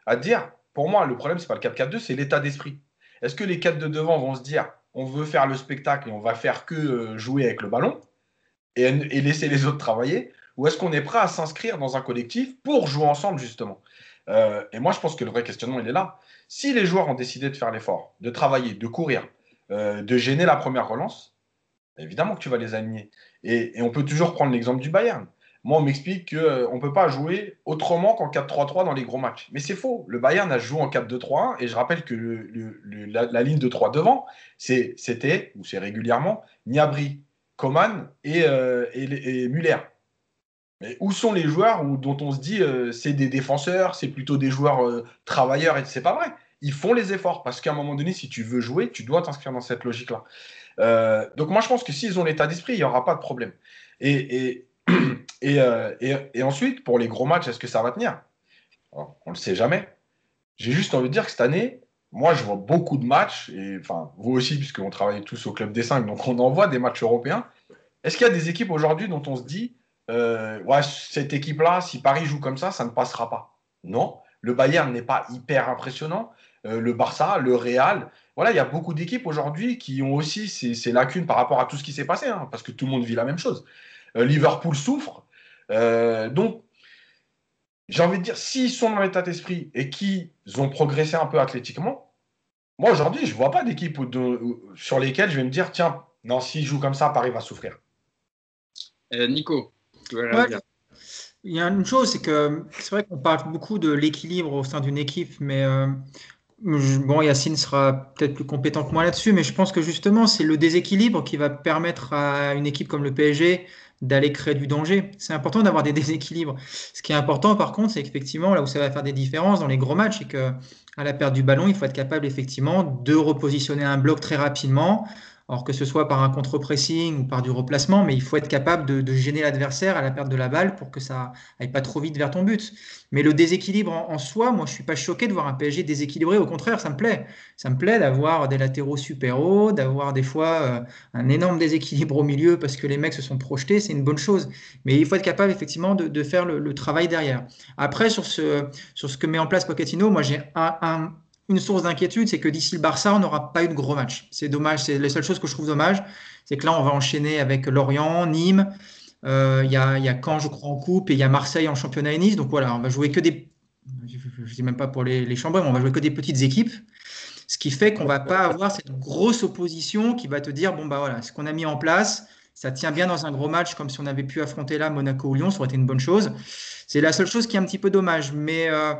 à dire, pour moi, le problème, ce n'est pas le 4-4-2, c'est l'état d'esprit. Est-ce que les 4 de devant vont se dire, on veut faire le spectacle et on va faire que euh, jouer avec le ballon et, laisser les autres travailler? Ou est-ce qu'on est prêt à s'inscrire dans un collectif pour jouer ensemble, justement? Euh, Et moi, je pense que le vrai questionnement, il est là. Si les joueurs ont décidé de faire l'effort, de travailler, de courir, euh, de gêner la première relance, évidemment que tu vas les aligner. Et, on peut toujours prendre l'exemple du Bayern. Moi, on m'explique qu'on euh, ne peut pas jouer autrement qu'en 4-3-3 dans les gros matchs. Mais c'est faux. Le Bayern a joué en 4-2-3-1 et je rappelle que la, ligne de 3 devant, c'était, ou c'est régulièrement, Niabri, Coman et, euh, Muller. Mais où sont les joueurs dont on se dit euh, c'est des défenseurs, c'est plutôt des joueurs travailleurs et c'est pas vrai? Ils font les efforts parce qu'à un moment donné, si tu veux jouer, tu dois t'inscrire dans cette logique-là. Euh, donc moi, je pense que s'ils ont l'état d'esprit, il n'y aura pas de problème. Et, et, et, ensuite, pour les gros matchs, est-ce que ça va tenir? On ne le sait jamais. J'ai juste envie de dire que cette année, moi, je vois beaucoup de matchs, et enfin, vous aussi, puisqu'on travaille tous au Club des 5, donc on en voit des matchs européens. Est-ce qu'il y a des équipes aujourd'hui dont on se dit, euh, ouais, cette équipe-là, si Paris joue comme ça, ça ne passera pas? Non, le Bayern n'est pas hyper impressionnant. Euh, le Barça, le Real, voilà, il y a beaucoup d'équipes aujourd'hui qui ont aussi ces, lacunes par rapport à tout ce qui s'est passé, hein, parce que tout le monde vit la même chose. Euh, Liverpool souffre. donc, j'ai envie de dire, s'ils sont dans l'état d'esprit et qu'ils ont progressé un peu athlétiquement, moi aujourd'hui, je ne vois pas d'équipe sur lesquelles je vais me dire, tiens, non, s'ils jouent comme ça, Paris va souffrir. Nico, il y a une chose, c'est que c'est vrai qu'on parle beaucoup de l'équilibre au sein d'une équipe, mais euh, bon, Yacine sera peut-être plus compétent que moi là-dessus, mais je pense que justement, c'est le déséquilibre qui va permettre à une équipe comme le PSG d'aller créer du danger. C'est important d'avoir des déséquilibres. Ce qui est important, par contre, c'est qu'effectivement, là où ça va faire des différences dans les gros matchs, c'est qu'à la perte du ballon, il faut être capable effectivement de repositionner un bloc très rapidement, alors que ce soit par un contre-pressing ou par du replacement, mais il faut être capable de, gêner l'adversaire à la perte de la balle pour que ça aille pas trop vite vers ton but. Mais le déséquilibre en, soi, moi je suis pas choqué de voir un PSG déséquilibré, au contraire, ça me plaît. Ça me plaît d'avoir des latéraux super hauts, d'avoir des fois euh, un énorme déséquilibre au milieu parce que les mecs se sont projetés, c'est une bonne chose. Mais il faut être capable effectivement de, faire le, travail derrière. Après, sur ce, sur ce que met en place Pochettino, moi j'ai un une source d'inquiétude, c'est que d'ici le Barça, on n'aura pas eu de gros match. C'est dommage, c'est la seule chose que je trouve dommage, c'est que là, on va enchaîner avec Lorient, Nîmes, euh, il y, a, y, Caen, je crois, en coupe, et il y a Marseille en championnat et Nice. Donc voilà, on va jouer que des, je dis même pas pour les, les chambres, mais on va jouer que des petites équipes. Ce qui fait qu'on ne va pas avoir cette grosse opposition qui va te dire, bon, bah voilà, ce qu'on a mis en place, ça tient bien dans un gros match, comme si on avait pu affronter là Monaco ou Lyon, ça aurait été une bonne chose. C'est la seule chose qui est un petit peu dommage. Mais euh,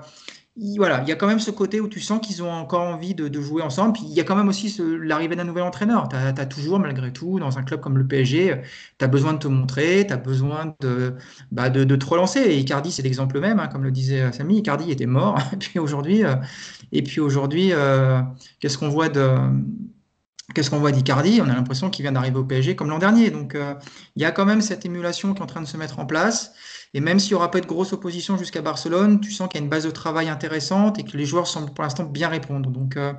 voilà, il y a quand même ce côté où tu sens qu'ils ont encore envie de, jouer ensemble. Puis il y a quand même aussi l'arrivée d'un nouvel entraîneur. Tu as, toujours, malgré tout, dans un club comme le PSG, tu as besoin de te montrer, tu as besoin de, bah de, de, te relancer. Et Icardi, c'est l'exemple même, hein, comme le disait Samy. Icardi était mort. et puis aujourd'hui, euh, et puis aujourd'hui euh, qu'est-ce qu'on voit de. Qu'est-ce qu'on voit d'Icardi? On a l'impression qu'il vient d'arriver au PSG comme l'an dernier. Donc, euh, il y a quand même cette émulation qui est en train de se mettre en place. Et même s'il n'y aura pas de grosse opposition jusqu'à Barcelone, tu sens qu'il y a une base de travail intéressante et que les joueurs semblent pour l'instant bien répondre. Donc, euh,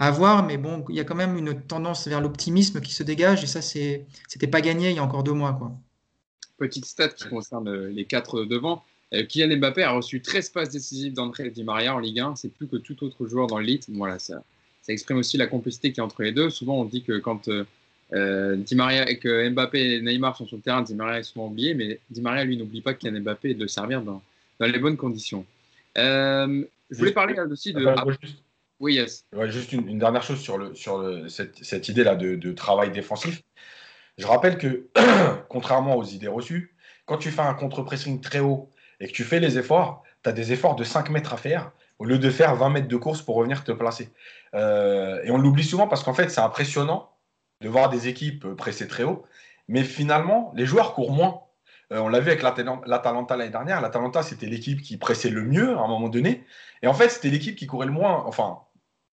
à voir, mais bon, il y a quand même une tendance vers l'optimisme qui se dégage et ça, c'était pas gagné il y a encore deux mois. Petite stat qui concerne euh, les quatre devant. Euh, Kylian Mbappé a reçu 13 passes décisives d'André Di Maria en Ligue 1. C'est plus que tout autre joueur dans l'élite. Voilà, ça, ça exprime aussi la complicité qui est entre les deux. Souvent, on dit que quand Di Maria et que Mbappé et Neymar sont sur le terrain, Di Maria est souvent oublié, mais Di Maria lui n'oublie pas qu'il y a Mbappé et de le servir dans, dans les bonnes conditions. Euh, je voulais parler aussi de. oui, yes. juste une, dernière chose sur, le, sur le, cette, cette idée-là de, de, travail défensif. Je rappelle que, contrairement aux idées reçues, quand tu fais un contre-pressing très haut et que tu fais les efforts, tu as des efforts de 5 mètres à faire au lieu de faire 20 mètres de course pour revenir te placer. Euh, et on l'oublie souvent parce qu'en fait, c'est impressionnant de voir des équipes euh, presser très haut. Mais finalement, les joueurs courent moins. Euh, on l'a vu avec l'Atalanta l'année dernière. L'Atalanta, c'était l'équipe qui pressait le mieux à un moment donné. Et en fait, c'était l'équipe qui courait le moins, enfin,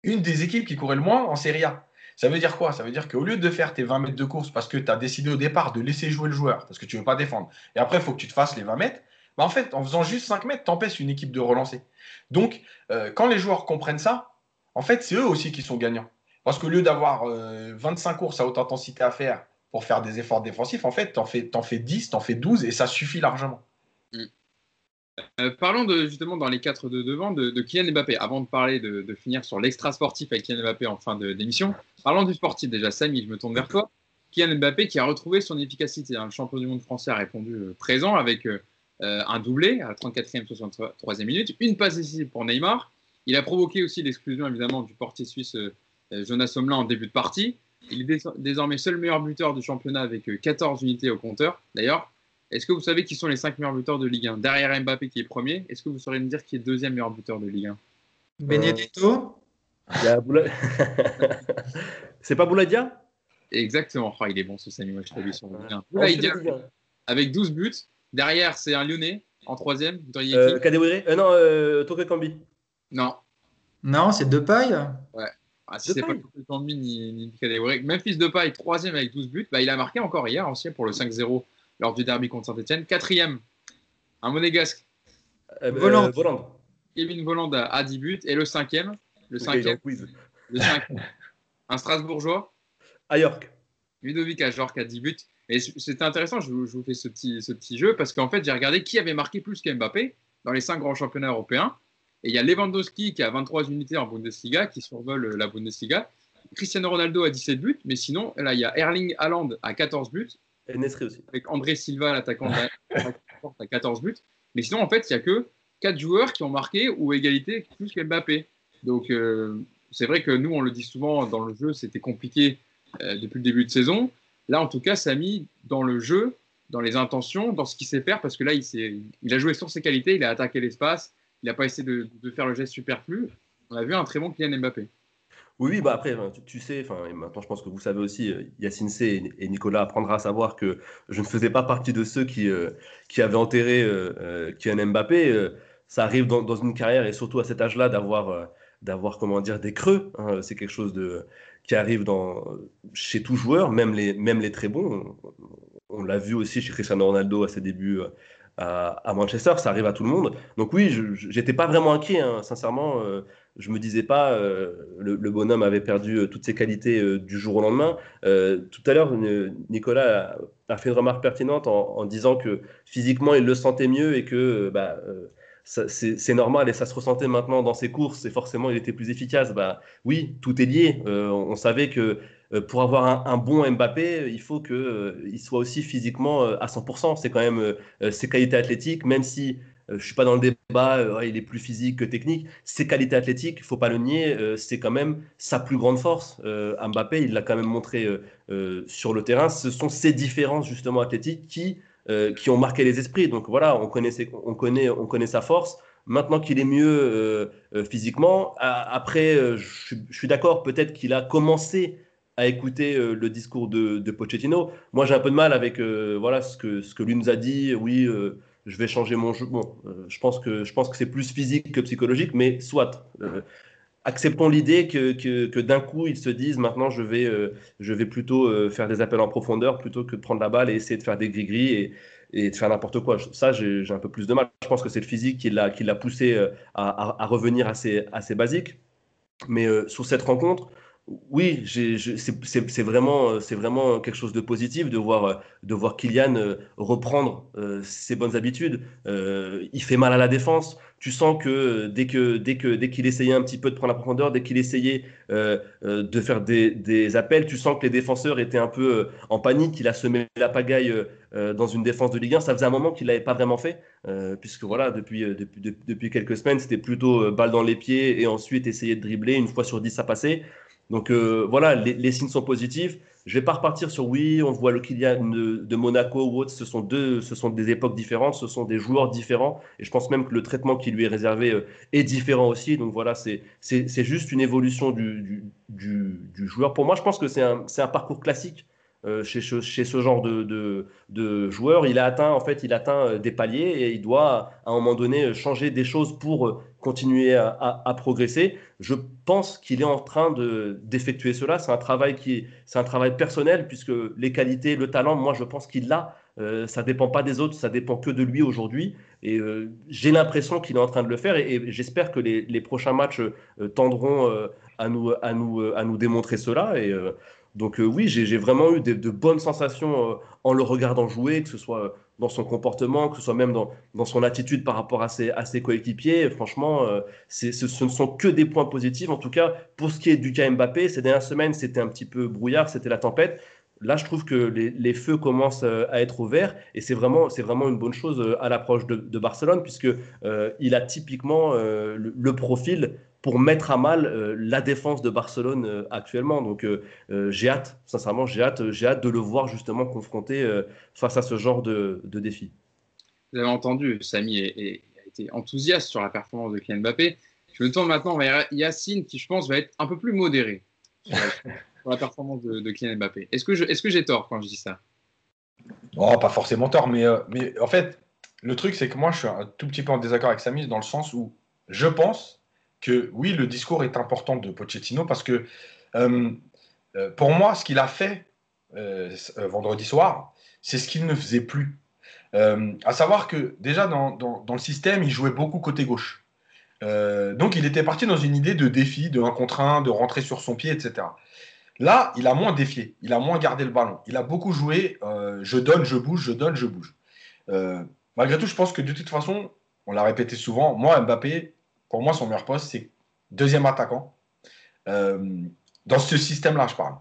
une des équipes qui courait le moins en Serie A. Ça veut dire quoi? Ça veut dire qu'au lieu de faire tes 20 mètres de course parce que tu as décidé au départ de laisser jouer le joueur, parce que tu ne veux pas défendre, et après, il faut que tu te fasses les 20 mètres, bah en fait, en faisant juste 5 mètres, tu empêches une équipe de relancer. Donc, euh, quand les joueurs comprennent ça, en fait, c'est eux aussi qui sont gagnants. Parce qu'au lieu d'avoir 25 euh, courses à haute intensité à faire pour faire des efforts défensifs, en fait, tu en fais, en fais 10, tu en fais 12 et ça suffit largement. Mm. Euh, parlons de, justement dans les quatre de devant de, de Kylian Mbappé. Avant de parler de, finir sur l'extra sportif avec Kylian Mbappé en fin d'émission, parlons du sportif déjà. Samy, je me tourne vers toi. Kylian Mbappé qui a retrouvé son efficacité. Hein. Le champion du monde français a répondu euh, présent avec un doublé à la 34e, 63e minute, une passe décisive pour Neymar. Il a provoqué aussi l'exclusion évidemment du portier suisse Jonas Somlin en début de partie. Il est désormais seul meilleur buteur du championnat avec 14 euh, unités au compteur. D'ailleurs, est-ce que vous savez qui sont les 5 meilleurs buteurs de Ligue 1 Derrière Mbappé qui est premier, est-ce que vous saurez me dire qui est deuxième meilleur buteur de Ligue 1 Benedetto C'est pas Bouladia? Exactement. Oh, il est bon ce Samy, moi je t'ai vu sur Ligue 1. avec 12 buts. Derrière, c'est un Lyonnais en troisième. Euh, euh, Non, euh, Toko Kambi. Non. Non, c'est Depay. Ah, si c'est pas Depay. Kambi ni, ni Kadewere. Memphis Depay, troisième avec 12 buts. Bah, il a marqué encore hier aussi pour le 5-0 lors du derby contre Saint-Etienne. Quatrième, un monégasque. Euh, Voland. euh, Voland. Kevin Voland à, à 10 buts. Et le cinquième, le cinquième, le cinquième, un Strasbourgeois, À York. Ludovic à 10 buts. Et c'était intéressant, je vous, je vous fais ce petit, ce petit jeu parce qu'en fait, j'ai regardé qui avait marqué plus qu'Mbappé dans les cinq grands championnats européens. Et il y a Lewandowski qui a 23 unités en Bundesliga, qui survole euh, la Bundesliga. Cristiano Ronaldo a 17 buts, mais sinon, là, il y a Erling Haaland à 14 buts, Et Nesri aussi. avec André Silva, l'attaquant à 14 buts. Mais sinon, en fait, il n'y a que 4 joueurs qui ont marqué ou égalité plus qu'Mbappé. Donc, euh, c'est vrai que nous, on le dit souvent dans le jeu, c'était compliqué euh, depuis le début de saison. Là, en tout cas, Samy, dans le jeu, dans les intentions, dans ce qu'il sait faire, parce que là, il, il a joué sur ses qualités, il a attaqué l'espace, il n'a pas essayé de, faire le geste superflu. On a vu un très bon Kylian Mbappé. Oui, oui, bah après, tu, sais, et maintenant je pense que vous savez aussi, euh, Yacine C et, Nicolas apprendra à savoir que je ne faisais pas partie de ceux qui, euh, qui avaient enterré euh, euh, Kylian Mbappé. Ça arrive dans, une carrière et surtout à cet âge-là d'avoir, d'avoir comment dire, des creux. hein. c'est quelque chose de, qui arrive chez tout joueur, même les, même les très bons. On, on l'a vu aussi chez Cristiano Ronaldo à ses débuts à, Manchester, ça arrive à tout le monde. Donc oui, j'étais pas vraiment inquiet, hein, sincèrement. euh, je me disais pas, euh, le, bonhomme avait perdu euh, toutes ses qualités euh, du jour au lendemain. Euh, tout à l'heure, Nicolas a, a fait une remarque pertinente en, disant que physiquement, il le sentait mieux et que bah, c'est normal et ça se ressentait maintenant dans ses courses et forcément, il était plus efficace. Bah, oui, tout est lié. On savait que pour avoir un, bon Mbappé, il faut qu'il soit aussi physiquement euh, à 100%. C'est quand même euh, ses qualités athlétiques, même si euh, je suis pas dans le débat, euh, il est plus physique que technique. Ses qualités athlétiques, il faut pas le nier, euh, c'est quand même sa plus grande force. Euh, Mbappé, il l'a quand même montré euh, euh, sur le terrain. Ce sont ces différences justement athlétiques qui, euh, qui ont marqué les esprits. Donc voilà, on connaît, sa force. Maintenant qu'il est mieux euh, euh, physiquement, après, euh, je suis d'accord, peut-être qu'il a commencé à écouter euh, le discours de, de Pochettino. Moi, j'ai un peu de mal avec euh, voilà ce que, ce que lui nous a dit. Oui, euh, je vais changer mon jeu. Je pense que je pense que c'est plus physique que psychologique, mais soit. Acceptons l'idée que, que, que d'un coup ils se disent maintenant je vais je vais plutôt faire des appels en profondeur plutôt que de prendre la balle et essayer de faire des gris-gris et, et de faire n'importe quoi. Ça, j'ai un peu plus de mal. Je pense que c'est le physique qui l'a poussé à, à, revenir à ses, à basiques. Mais euh, sur cette rencontre, oui, c'est vraiment, quelque chose de positif de voir, de voir Kylian euh, reprendre euh, ses bonnes habitudes. Euh, il fait mal à la défense. Tu sens que dès dès que dès qu'il essayait un petit peu de prendre la profondeur, dès qu'il essayait de faire des, des appels, tu sens que les défenseurs étaient un peu en panique. Il a semé la pagaille dans une défense de Ligue 1. Ça faisait un moment qu'il l'avait pas vraiment fait, puisque voilà, depuis, depuis, depuis, quelques semaines, c'était plutôt balle dans les pieds et ensuite essayer de dribbler. Une fois sur dix, ça passait. Donc euh, voilà, les, signes sont positifs. Je vais pas repartir sur oui, on voit le Kylian de, de Monaco ou autre. Ce sont deux, ce sont des époques différentes, ce sont des joueurs différents. Et je pense même que le traitement qui lui est réservé euh, est différent aussi. Donc voilà, c'est juste une évolution du, du, du, joueur. Pour moi, je pense que c'est un, un parcours classique euh, chez, chez ce genre de, de, de joueur. Il a atteint, en fait, il atteint des paliers et il doit, à un moment donné, changer des choses pour continuer à, progresser. Je pense qu'il est en train de- d'effectuer cela. C'est un travail qui est, c'est un travail personnel puisque les qualités, le talent, moi, je pense qu'il l'a. Euh, ça dépend pas des autres, ça dépend que de lui aujourd'hui. Et euh, j'ai l'impression qu'il est en train de le faire et, j'espère que les, les prochains matchs euh, tendront euh, à, nous, à, nous, à nous démontrer cela. Et, donc oui, j'ai vraiment eu de, de bonnes sensations en le regardant jouer, que ce soit dans son comportement, que ce soit même dans, dans son attitude par rapport à ses, à ses coéquipiers. Franchement, euh, ce, ne sont que des points positifs. En tout cas, pour ce qui est du cas Mbappé, ces dernières semaines, c'était un petit peu brouillard, c'était la tempête. Là, je trouve que les, feux commencent euh, à être ouverts et c'est vraiment, vraiment une bonne chose euh, à l'approche de, Barcelone puisque il a typiquement le profil pour mettre à mal euh, la défense de Barcelone euh, actuellement. Donc, euh, j'ai hâte, sincèrement, j'ai hâte, j'ai hâte de le voir justement confronté euh, face à ce genre de, de défi. Vous avez entendu, Samy est- est- a été enthousiaste sur la performance de Kylian Mbappé. Je me tourne maintenant vers Yacine, qui je pense va être un peu plus modéré sur la, sur la performance de, de Kylian Mbappé. Est-ce que je- est-ce que j'ai tort quand je dis ça? Oh, pas forcément tort, mais, euh, mais en fait, le truc, c'est que moi, je suis un tout petit peu en désaccord avec Samy dans le sens où je pense que oui, le discours est important de Pochettino parce que euh, euh, pour moi, ce qu'il a fait euh, vendredi soir, c'est ce qu'il ne faisait plus. à savoir que déjà dans, dans, le système, il jouait beaucoup côté gauche. donc il était parti dans une idée de défi, de 1 contre 1, de rentrer sur son pied, etc. Là, il a moins défié, il a moins gardé le ballon. Il a beaucoup joué je donne, je bouge, je donne, je bouge. malgré tout, je pense que de toute façon, on l'a répété souvent, moi, Mbappé, pour moi, son meilleur poste, c'est deuxième attaquant. Euh, dans ce système-là, je parle.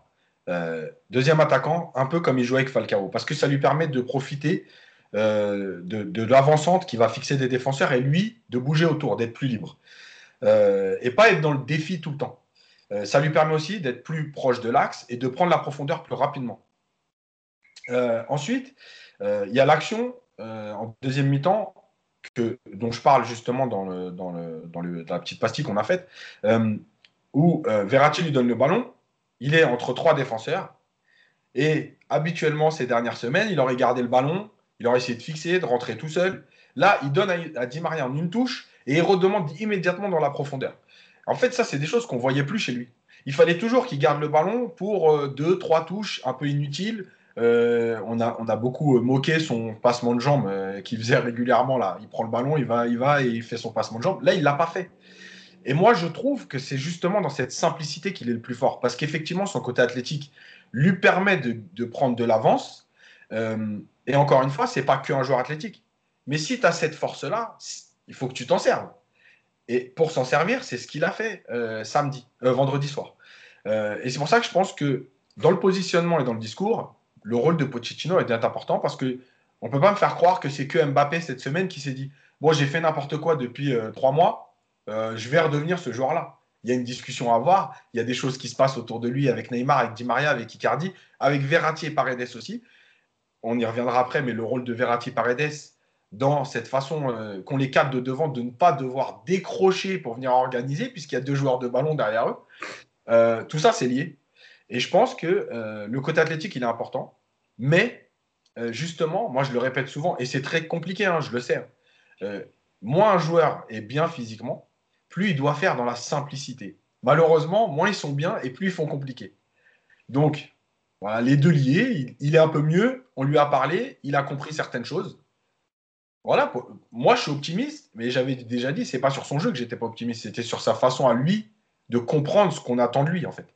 Euh, deuxième attaquant, un peu comme il jouait avec Falcao, parce que ça lui permet de profiter euh, de, de l'avancante qui va fixer des défenseurs et lui de bouger autour, d'être plus libre. et pas être dans le défi tout le temps. ça lui permet aussi d'être plus proche de l'axe et de prendre la profondeur plus rapidement. ensuite, il y a l'action en deuxième mi-temps que, dont je parle justement dans, la petite pastille qu'on a faite, euh, où euh, Verratti lui donne le ballon, il est entre trois défenseurs, et habituellement ces dernières semaines, il aurait gardé le ballon, il aurait essayé de fixer, de rentrer tout seul. Là, il donne à, Di Maria en une touche, et il redemande immédiatement dans la profondeur. En fait, ça, c'est des choses qu'on voyait plus chez lui. Il fallait toujours qu'il garde le ballon pour euh, deux, trois touches un peu inutiles, euh, on, a, beaucoup euh, moqué son passement de jambes euh, qu'il faisait régulièrement. Là. Il prend le ballon, il va, il va et il fait son passement de jambes. Là, il ne l'a pas fait. Et moi, je trouve que c'est justement dans cette simplicité qu'il est le plus fort. Parce qu'effectivement, son côté athlétique lui permet de, prendre de l'avance. et encore une fois, c'est pas qu'un joueur athlétique. Mais si tu as cette force-là, il faut que tu t'en serves. Et pour s'en servir, c'est ce qu'il a fait samedi, vendredi soir. et c'est pour ça que je pense que dans le positionnement et dans le discours, le rôle de Pochettino est important parce que on peut pas me faire croire que c'est que Mbappé cette semaine qui s'est dit bon j'ai fait n'importe quoi depuis euh, trois mois, euh, je vais redevenir ce joueur-là. Il y a une discussion à avoir, il y a des choses qui se passent autour de lui avec Neymar, avec Di Maria, avec Icardi, avec Verratti et Paredes aussi. On y reviendra après, mais le rôle de Verratti et Paredes dans cette façon euh, qu'on les capte de devant de ne pas devoir décrocher pour venir organiser, puisqu'il y a deux joueurs de ballon derrière eux. tout ça, c'est lié. Et je pense que euh, le côté athlétique, il est important. Mais euh, justement, moi, je le répète souvent, et c'est très compliqué, hein, je le sais. Euh, moins un joueur est bien physiquement, plus il doit faire dans la simplicité. Malheureusement, moins ils sont bien et plus ils font compliqué. Donc, les deux liés, il, est un peu mieux, on lui a parlé, il a compris certaines choses. Voilà, moi je suis optimiste, mais j'avais déjà dit, c'est pas sur son jeu que j'étais pas optimiste, c'était sur sa façon à lui de comprendre ce qu'on attend de lui en fait.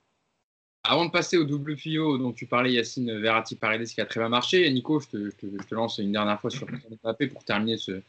Avant de passer au double fio dont tu parlais, Yacine Verratti Paredes qui a très bien marché, Nico, je te, lance une dernière fois sur Mbappé pour terminer ce,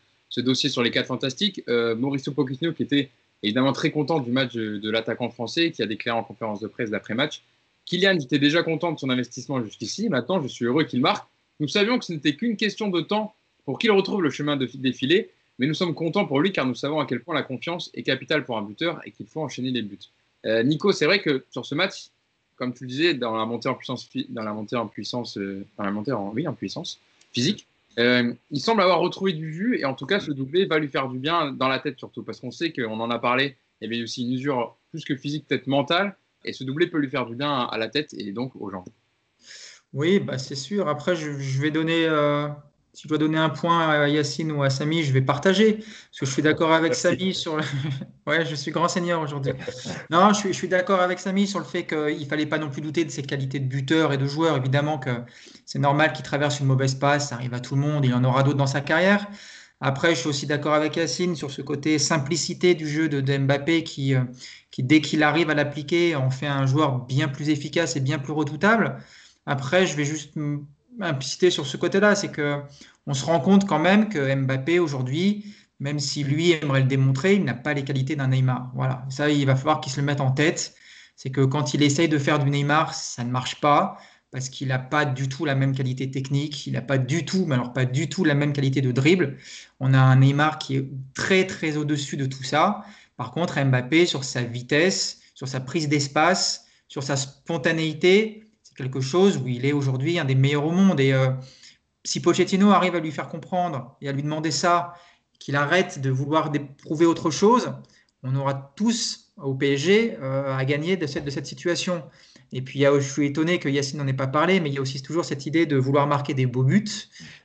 dossier sur les quatre fantastiques. Euh, Mauricio Pochettino qui était évidemment très content du match de, l'attaquant français qui a déclaré en conférence de presse d'après-match. Kylian était déjà content de son investissement jusqu'ici. Maintenant, je suis heureux qu'il marque. Nous savions que ce n'était qu'une question de temps pour qu'il retrouve le chemin de défilé, mais nous sommes contents pour lui car nous savons à quel point la confiance est capitale pour un buteur et qu'il faut enchaîner les buts. Euh, Nico, c'est vrai que sur ce match, comme tu disais, dans la montée en puissance, dans la montée en puissance, euh, dans la montée en, puissance physique, euh, il semble avoir retrouvé du jus et en tout cas, ce doublé va lui faire du bien dans la tête surtout parce qu'on sait qu'on en a parlé. Il y avait aussi une usure plus que physique, peut-être mentale, et ce doublé peut lui faire du bien à la tête et donc aux gens. Oui, bah c'est sûr. Après, je, vais donner euh, si je dois donner un point à Yacine ou à Samy, je vais partager. Parce que je suis d'accord avec Samy sur. Le... ouais, je suis grand seigneur aujourd'hui. Non, je suis, d'accord avec Samy sur le fait qu'il ne fallait pas non plus douter de ses qualités de buteur et de joueur. Évidemment que c'est normal qu'il traverse une mauvaise passe, ça arrive à tout le monde, il y en aura d'autres dans sa carrière. Après, je suis aussi d'accord avec Yacine sur ce côté simplicité du jeu de, Mbappé qui, euh, qui dès qu'il arrive à l'appliquer, en fait un joueur bien plus efficace et bien plus redoutable. Après, je vais juste implicité sur ce côté-là, c'est que on se rend compte quand même que Mbappé aujourd'hui, même si lui aimerait le démontrer, il n'a pas les qualités d'un Neymar. Voilà, ça il va falloir qu'il se le mette en tête. C'est que quand il essaye de faire du Neymar, ça ne marche pas parce qu'il n'a pas du tout la même qualité technique, il n'a pas du tout, mais alors pas du tout la même qualité de dribble. On a un Neymar qui est très très au-dessus de tout ça. Par contre, Mbappé sur sa vitesse, sur sa prise d'espace, sur sa spontanéité, quelque chose où il est aujourd'hui un des meilleurs au monde. Et euh, si Pochettino arrive à lui faire comprendre et à lui demander ça, qu'il arrête de vouloir prouver autre chose, on aura tous au PSG euh, à gagner de cette, situation. Et puis, je suis étonné que Yacine n'en ait pas parlé, mais il y a aussi toujours cette idée de vouloir marquer des beaux buts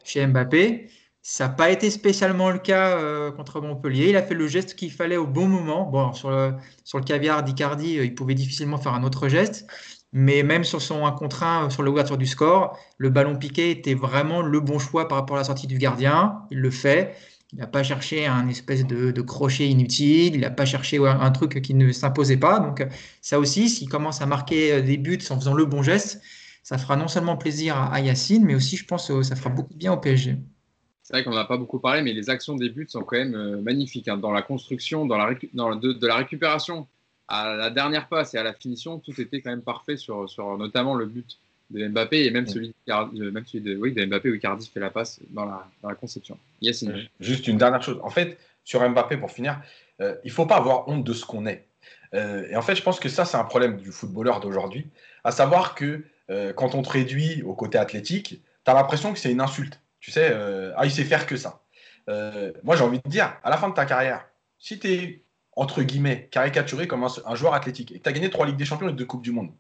chez Mbappé. Ça n'a pas été spécialement le cas euh, contre Montpellier. Il a fait le geste qu'il fallait au bon moment. Bon, sur le, sur le caviar d'Icardi, il pouvait difficilement faire un autre geste. Mais même sur son 1 contre 1, sur l'ouverture du score, le ballon piqué était vraiment le bon choix par rapport à la sortie du gardien. Il le fait. Il n'a pas cherché un espèce de, crochet inutile, il n'a pas cherché un truc qui ne s'imposait pas. Donc ça aussi, s'il commence à marquer des buts en faisant le bon geste, ça fera non seulement plaisir à, Yacine, mais aussi je pense que ça fera beaucoup de bien au PSG. C'est vrai qu'on n'a pas beaucoup parlé, mais les actions des buts sont quand même euh, magnifiques. Hein. Dans la construction, dans de, la récupération, à la dernière passe et à la finition, tout était quand même parfait sur, sur notamment le but de Mbappé et même celui, de, même celui de, oui, de Mbappé où Icardi fait la passe dans la, dans la conception. Juste une dernière chose. En fait, sur Mbappé, pour finir, euh, il ne faut pas avoir honte de ce qu'on est. Euh, et en fait, je pense que ça, c'est un problème du footballeur d'aujourd'hui, à savoir que euh, quand on te réduit au côté athlétique, tu as l'impression que c'est une insulte. Tu sais, ah, il sait faire que ça. moi, j'ai envie de dire, à la fin de ta carrière, si tu es, entre guillemets, caricaturé comme un, joueur athlétique et que tu as gagné trois Ligues des Champions et deux Coupes du Monde,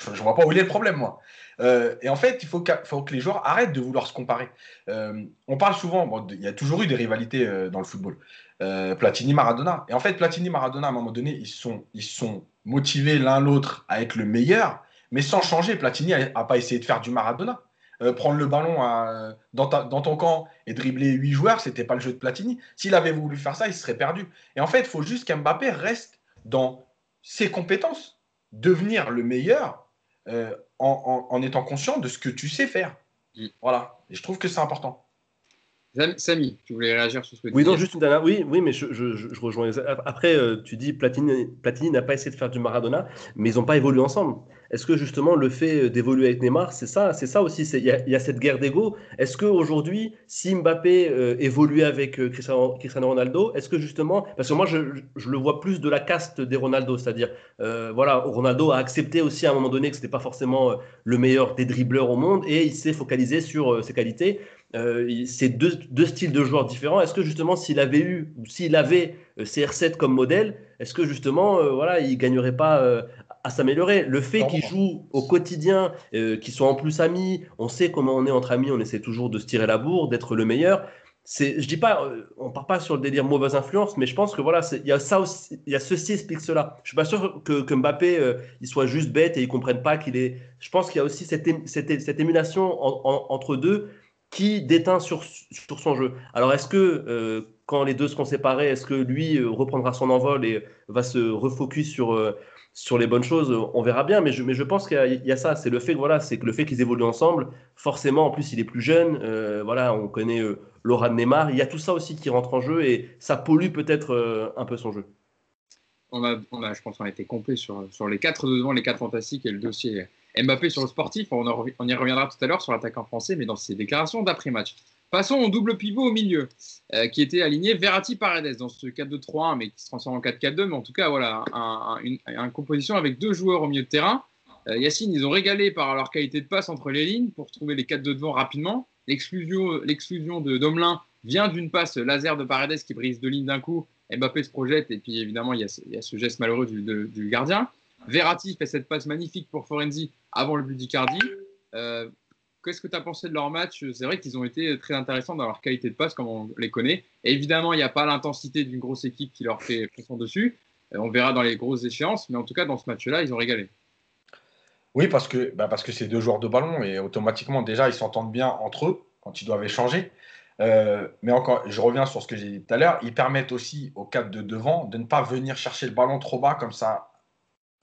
je ne vois pas où il est le problème, moi. Euh, et en fait, il faut que, les joueurs arrêtent de vouloir se comparer. Euh, on parle souvent, il y a toujours eu des rivalités euh, dans le football. Platini-Maradona. Et en fait, Platini-Maradona, à un moment donné, ils sont, sont motivés l'un l'autre à être le meilleur, mais sans changer. Platini n'a pas essayé de faire du Maradona. Prendre le ballon dans, dans, ton camp et dribbler huit joueurs, c'était pas le jeu de Platini. S'il avait voulu faire ça, il serait perdu. Et en fait, il faut juste qu'Mbappé reste dans ses compétences. Devenir le meilleur, euh, en, étant conscient de ce que tu sais faire. Mm. Voilà. Et je trouve que c'est important. Samy, tu voulais réagir sur ce que tu Oui, non, juste une dernière. Oui, oui mais je, je, rejoins. Après, euh, tu dis Platini, Platini n'a pas essayé de faire du Maradona, mais ils n'ont pas évolué ensemble. Est-ce que justement le fait d'évoluer avec Neymar, c'est ça, c'est ça aussi. Il y, a cette guerre d'ego. Est-ce qu'aujourd'hui, si Mbappé euh, évoluait avec euh, Cristiano, Ronaldo, est-ce que justement, parce que moi je, le vois plus de la caste des Ronaldo, c'est-à-dire, voilà, Ronaldo a accepté aussi à un moment donné que ce n'était pas forcément le meilleur des dribbleurs au monde et il s'est focalisé sur ses qualités. Euh, c'est deux, deux, styles de joueurs différents. Est-ce que justement, s'il avait eu ou s'il avait euh, CR7 comme modèle, est-ce que justement, euh, voilà, il gagnerait pas à s'améliorer? Le fait qu'ils jouent au quotidien, qu'ils soient en plus amis, on sait comment on est entre amis, on essaie toujours de se tirer la bourre, d'être le meilleur. C'est, je dis pas, on part pas sur le délire mauvaise influence, mais je pense que voilà, il y a ça aussi, il y a ceci explique cela. Je suis pas sûr que, que Mbappé, il soit juste bête et il comprenne pas qu'il est. Je pense qu'il y a aussi cette, cette, cette émulation entre deux qui déteint sur, sur son jeu. Alors, est-ce que euh, quand les deux seront séparés, est-ce que lui euh, reprendra son envol et va se refocus sur, euh, sur les bonnes choses? On verra bien, mais je, mais je pense qu'il y, a ça. C'est le fait, voilà, c'est que le fait qu'ils évoluent ensemble, forcément, en plus, il est plus jeune. voilà, on connaît Laura de Neymar. Il y a tout ça aussi qui rentre en jeu et ça pollue peut-être un peu son jeu. On a, on a, je pense qu'on a été complet sur, sur les quatre devant, les quatre fantastiques et le dossier Mbappé sur le sportif, on, y reviendra tout à l'heure sur l'attaquant français, mais dans ses déclarations d'après-match. Passons au double pivot au milieu, euh, qui était aligné Verratti-Paredes dans ce 4-2-3-1, mais qui se transforme en 4-4-2. Mais en tout cas, voilà, une, composition avec deux joueurs au milieu de terrain. Euh, Yacine, ils ont régalé par leur qualité de passe entre les lignes pour trouver les 4 de devant rapidement. L'exclusion de Domelin vient d'une passe laser de Paredes qui brise deux lignes d'un coup. Mbappé se projette, et puis évidemment, il y a ce, geste malheureux du, du gardien. Verratti fait cette passe magnifique pour Forenzi avant le but d'Icardi. Euh, Qu'est-ce que tu as pensé de leur match? C'est vrai qu'ils ont été très intéressants dans leur qualité de passe, comme on les connaît. évidemment, il n'y a pas l'intensité d'une grosse équipe qui leur fait pression dessus. On verra dans les grosses échéances, mais en tout cas, dans ce match-là, ils ont régalé. Oui, parce que bah c'est deux joueurs de ballon et automatiquement, déjà, ils s'entendent bien entre eux quand ils doivent échanger. Euh, mais encore, je reviens sur ce que j'ai dit tout à l'heure, ils permettent aussi aux quatre de devant de ne pas venir chercher le ballon trop bas comme ça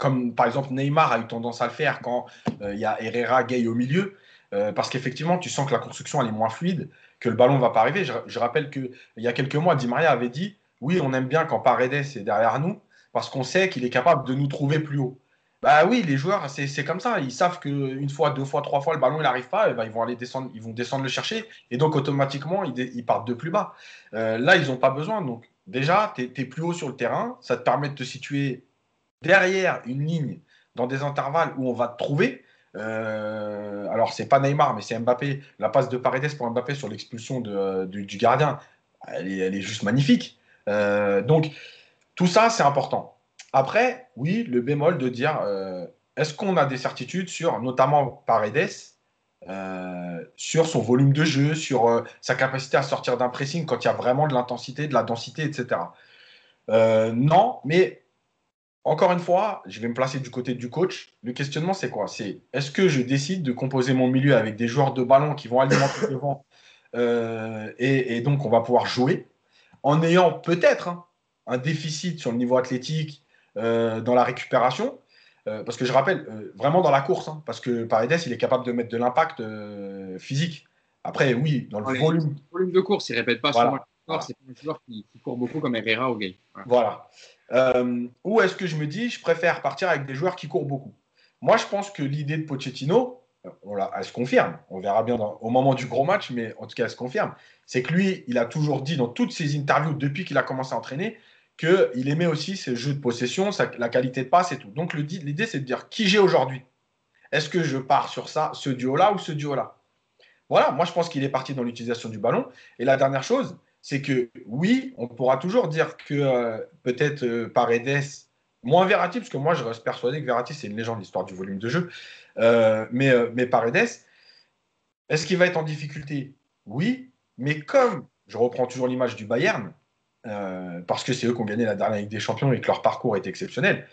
comme par exemple Neymar a eu tendance à le faire quand euh, il y a Herrera, Gay au milieu, euh, parce qu'effectivement, tu sens que la construction elle est moins fluide, que le ballon ne va pas arriver. Je, rappelle qu'il y a quelques mois, Di Maria avait dit Oui, on aime bien quand Paredes est derrière nous, parce qu'on sait qu'il est capable de nous trouver plus haut. Bah oui, les joueurs, c'est comme ça. Ils savent qu'une fois, deux fois, trois fois, le ballon il n'arrive pas, ben, ils vont aller descendre, ils vont descendre le chercher, et donc automatiquement, ils, partent de plus bas. Euh, là, ils n'ont pas besoin. Donc, déjà, tu es, plus haut sur le terrain, ça te permet de te situer derrière une ligne dans des intervalles où on va te trouver. Euh, alors, c'est pas Neymar, mais c'est Mbappé. La passe de Paredes pour Mbappé sur l'expulsion du, gardien, elle est, juste magnifique. Euh, donc, tout ça, c'est important. Après, oui, le bémol de dire euh, est-ce qu'on a des certitudes sur, notamment Paredes, sur son volume de jeu, sur euh, sa capacité à sortir d'un pressing quand il y a vraiment de l'intensité, de la densité, etc. Euh, non, mais encore une fois, je vais me placer du côté du coach. Le questionnement, c'est quoi? C'est est-ce que je décide de composer mon milieu avec des joueurs de ballon qui vont alimenter le vent euh, et, donc on va pouvoir jouer? En ayant peut-être hein, un déficit sur le niveau athlétique dans la récupération euh, parce que je rappelle, euh, vraiment dans la course, hein, parce que Paredes, il est capable de mettre de l'impact euh, physique. Après, oui, dans le volume. volume de course, il ne répète pas voilà. souvent c'est un joueur qui, court beaucoup comme Herrera au game. Voilà. Ou est-ce que je me dis, je préfère partir avec des joueurs qui courent beaucoup? Moi, je pense que l'idée de Pochettino, on elle se confirme. On verra bien au moment du gros match, mais en tout cas, elle se confirme. C'est que lui, il a toujours dit dans toutes ses interviews depuis qu'il a commencé à entraîner qu'il aimait aussi ses jeux de possession, la qualité de passe et tout. Donc l'idée, c'est de dire qui j'ai aujourd'hui? Est-ce que je pars sur ça, ce duo-là ou ce duo-là? Voilà, moi je pense qu'il est parti dans l'utilisation du ballon. Et la dernière chose, c'est que oui, on pourra toujours dire que euh, peut-être euh, Paredes, moins Verratti, parce que moi je reste persuadé que Verratti c'est une légende, l'histoire du volume de jeu. Euh, mais, mais Paredes, est-ce qu'il va être en difficulté? Oui, mais comme je reprends toujours l'image du Bayern, euh, parce que c'est eux qui ont gagné la dernière Ligue des Champions et que leur parcours est exceptionnel.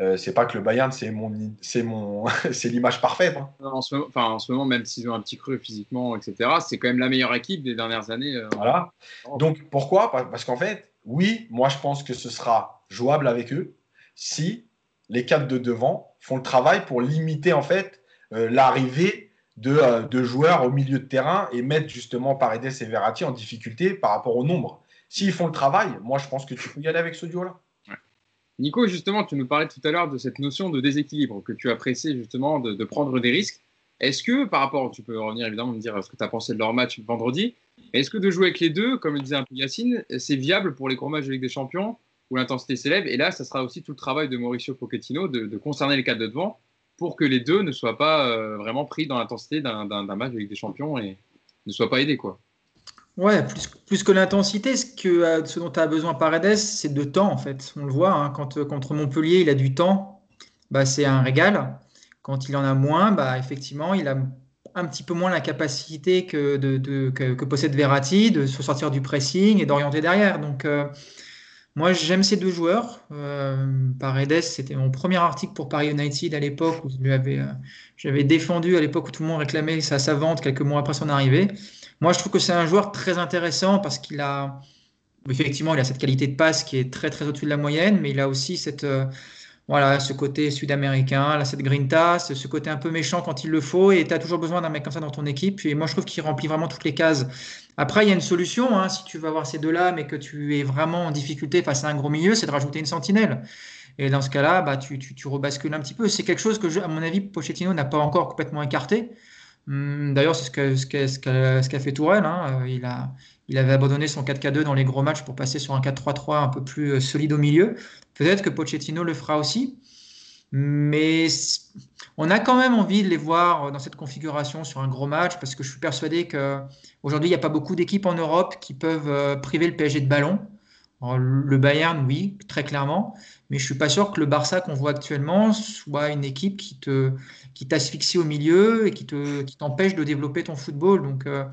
Euh, c'est pas que le Bayern, c'est mon, c'est mon, c'est l'image parfaite. Hein. En, ce moment, en ce moment, même s'ils ont un petit creux physiquement, etc., c'est quand même la meilleure équipe des dernières années. Euh, voilà. Donc pourquoi? Parce qu'en fait, oui, moi je pense que ce sera jouable avec eux si les quatre de devant font le travail pour limiter en fait l'arrivée de, de, joueurs au milieu de terrain et mettre justement Paredes et Verratti en difficulté par rapport au nombre. S'ils font le travail, moi, je pense que tu peux y aller avec ce duo-là. Nico, justement, tu nous parlais tout à l'heure de cette notion de déséquilibre que tu apprécies justement de, prendre des risques. Est-ce que, par rapport, tu peux revenir évidemment me dire ce que tu as pensé de leur match vendredi, est-ce que de jouer avec les deux, comme le disait un peu Yacine, c'est viable pour les gros matchs de Ligue des Champions où l'intensité s'élève? Et là, ça sera aussi tout le travail de Mauricio Pochettino de, concerner les quatre de devant pour que les deux ne soient pas euh, vraiment pris dans l'intensité d'un match de Ligue des Champions et ne soient pas aidés. quoi. Ouais, plus, plus que l'intensité, ce, que, euh, ce dont a besoin Paredes, c'est de temps en fait. On le voit, hein, quand euh, contre Montpellier, il a du temps, bah, c'est un régal. Quand il en a moins, bah, effectivement, il a un petit peu moins la capacité que, que, possède Verratti de se sortir du pressing et d'orienter derrière. Donc, euh, moi, j'aime ces deux joueurs. Paredes, c'était mon premier article pour Paris United à l'époque où j'avais défendu à l'époque où tout le monde réclamait sa, sa vente quelques mois après son arrivée. Moi, je trouve que c'est un joueur très intéressant parce qu'il a, effectivement, il a cette qualité de passe qui est très très au-dessus de la moyenne, mais il a aussi cette, euh, voilà, ce côté sud-américain, cette grinta, ce côté un peu méchant quand il le faut, et tu as toujours besoin d'un mec comme ça dans ton équipe. Et moi, je trouve qu'il remplit vraiment toutes les cases. Après, il y a une solution, hein, si tu veux avoir ces deux-là, mais que tu es vraiment en difficulté face à un gros milieu, c'est de rajouter une sentinelle. Et dans ce cas-là, bah, tu, tu, tu, rebascules un petit peu. C'est quelque chose que, à mon avis, Pochettino n'a pas encore complètement écarté. Hmm, d'ailleurs, c'est ce qu'a ce fait Tourelle. Hein. Euh, il, avait abandonné son 4K2 dans les gros matchs pour passer sur un 4-3-3 un peu plus euh, solide au milieu. Peut-être que Pochettino le fera aussi. Mais on a quand même envie de les voir dans cette configuration sur un gros match parce que je suis persuadé qu'aujourd'hui, il n'y a pas beaucoup d'équipes en Europe qui peuvent euh, priver le PSG de ballon. le Bayern, oui, très clairement. Mais je suis pas sûr que le Barça qu'on voit actuellement soit une équipe qui te qui t'asphyxie au milieu et qui te qui t'empêche de développer ton football. Donc euh,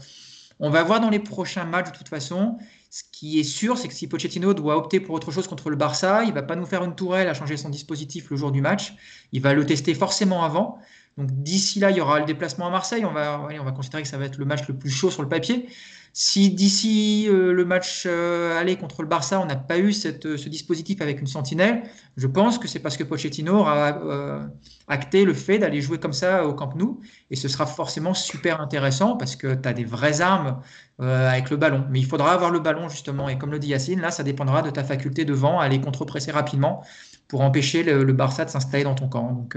on va voir dans les prochains matchs de toute façon. Ce qui est sûr, c'est que si Pochettino doit opter pour autre chose contre le Barça, il va pas nous faire une tourelle à changer son dispositif le jour du match. Il va le tester forcément avant. Donc d'ici là, il y aura le déplacement à Marseille. On va, on va considérer que ça va être le match le plus chaud sur le papier. Si d'ici euh, le match euh, aller contre le Barça, on n'a pas eu cette, ce dispositif avec une sentinelle, je pense que c'est parce que Pochettino aura euh, acté le fait d'aller jouer comme ça au Camp Nou. Et ce sera forcément super intéressant parce que tu as des vraies armes avec le ballon. Mais il faudra avoir le ballon justement. Et comme le dit Yacine, là, ça dépendra de ta faculté devant à aller contre-presser rapidement pour empêcher le, Barça de s'installer dans ton camp. Donc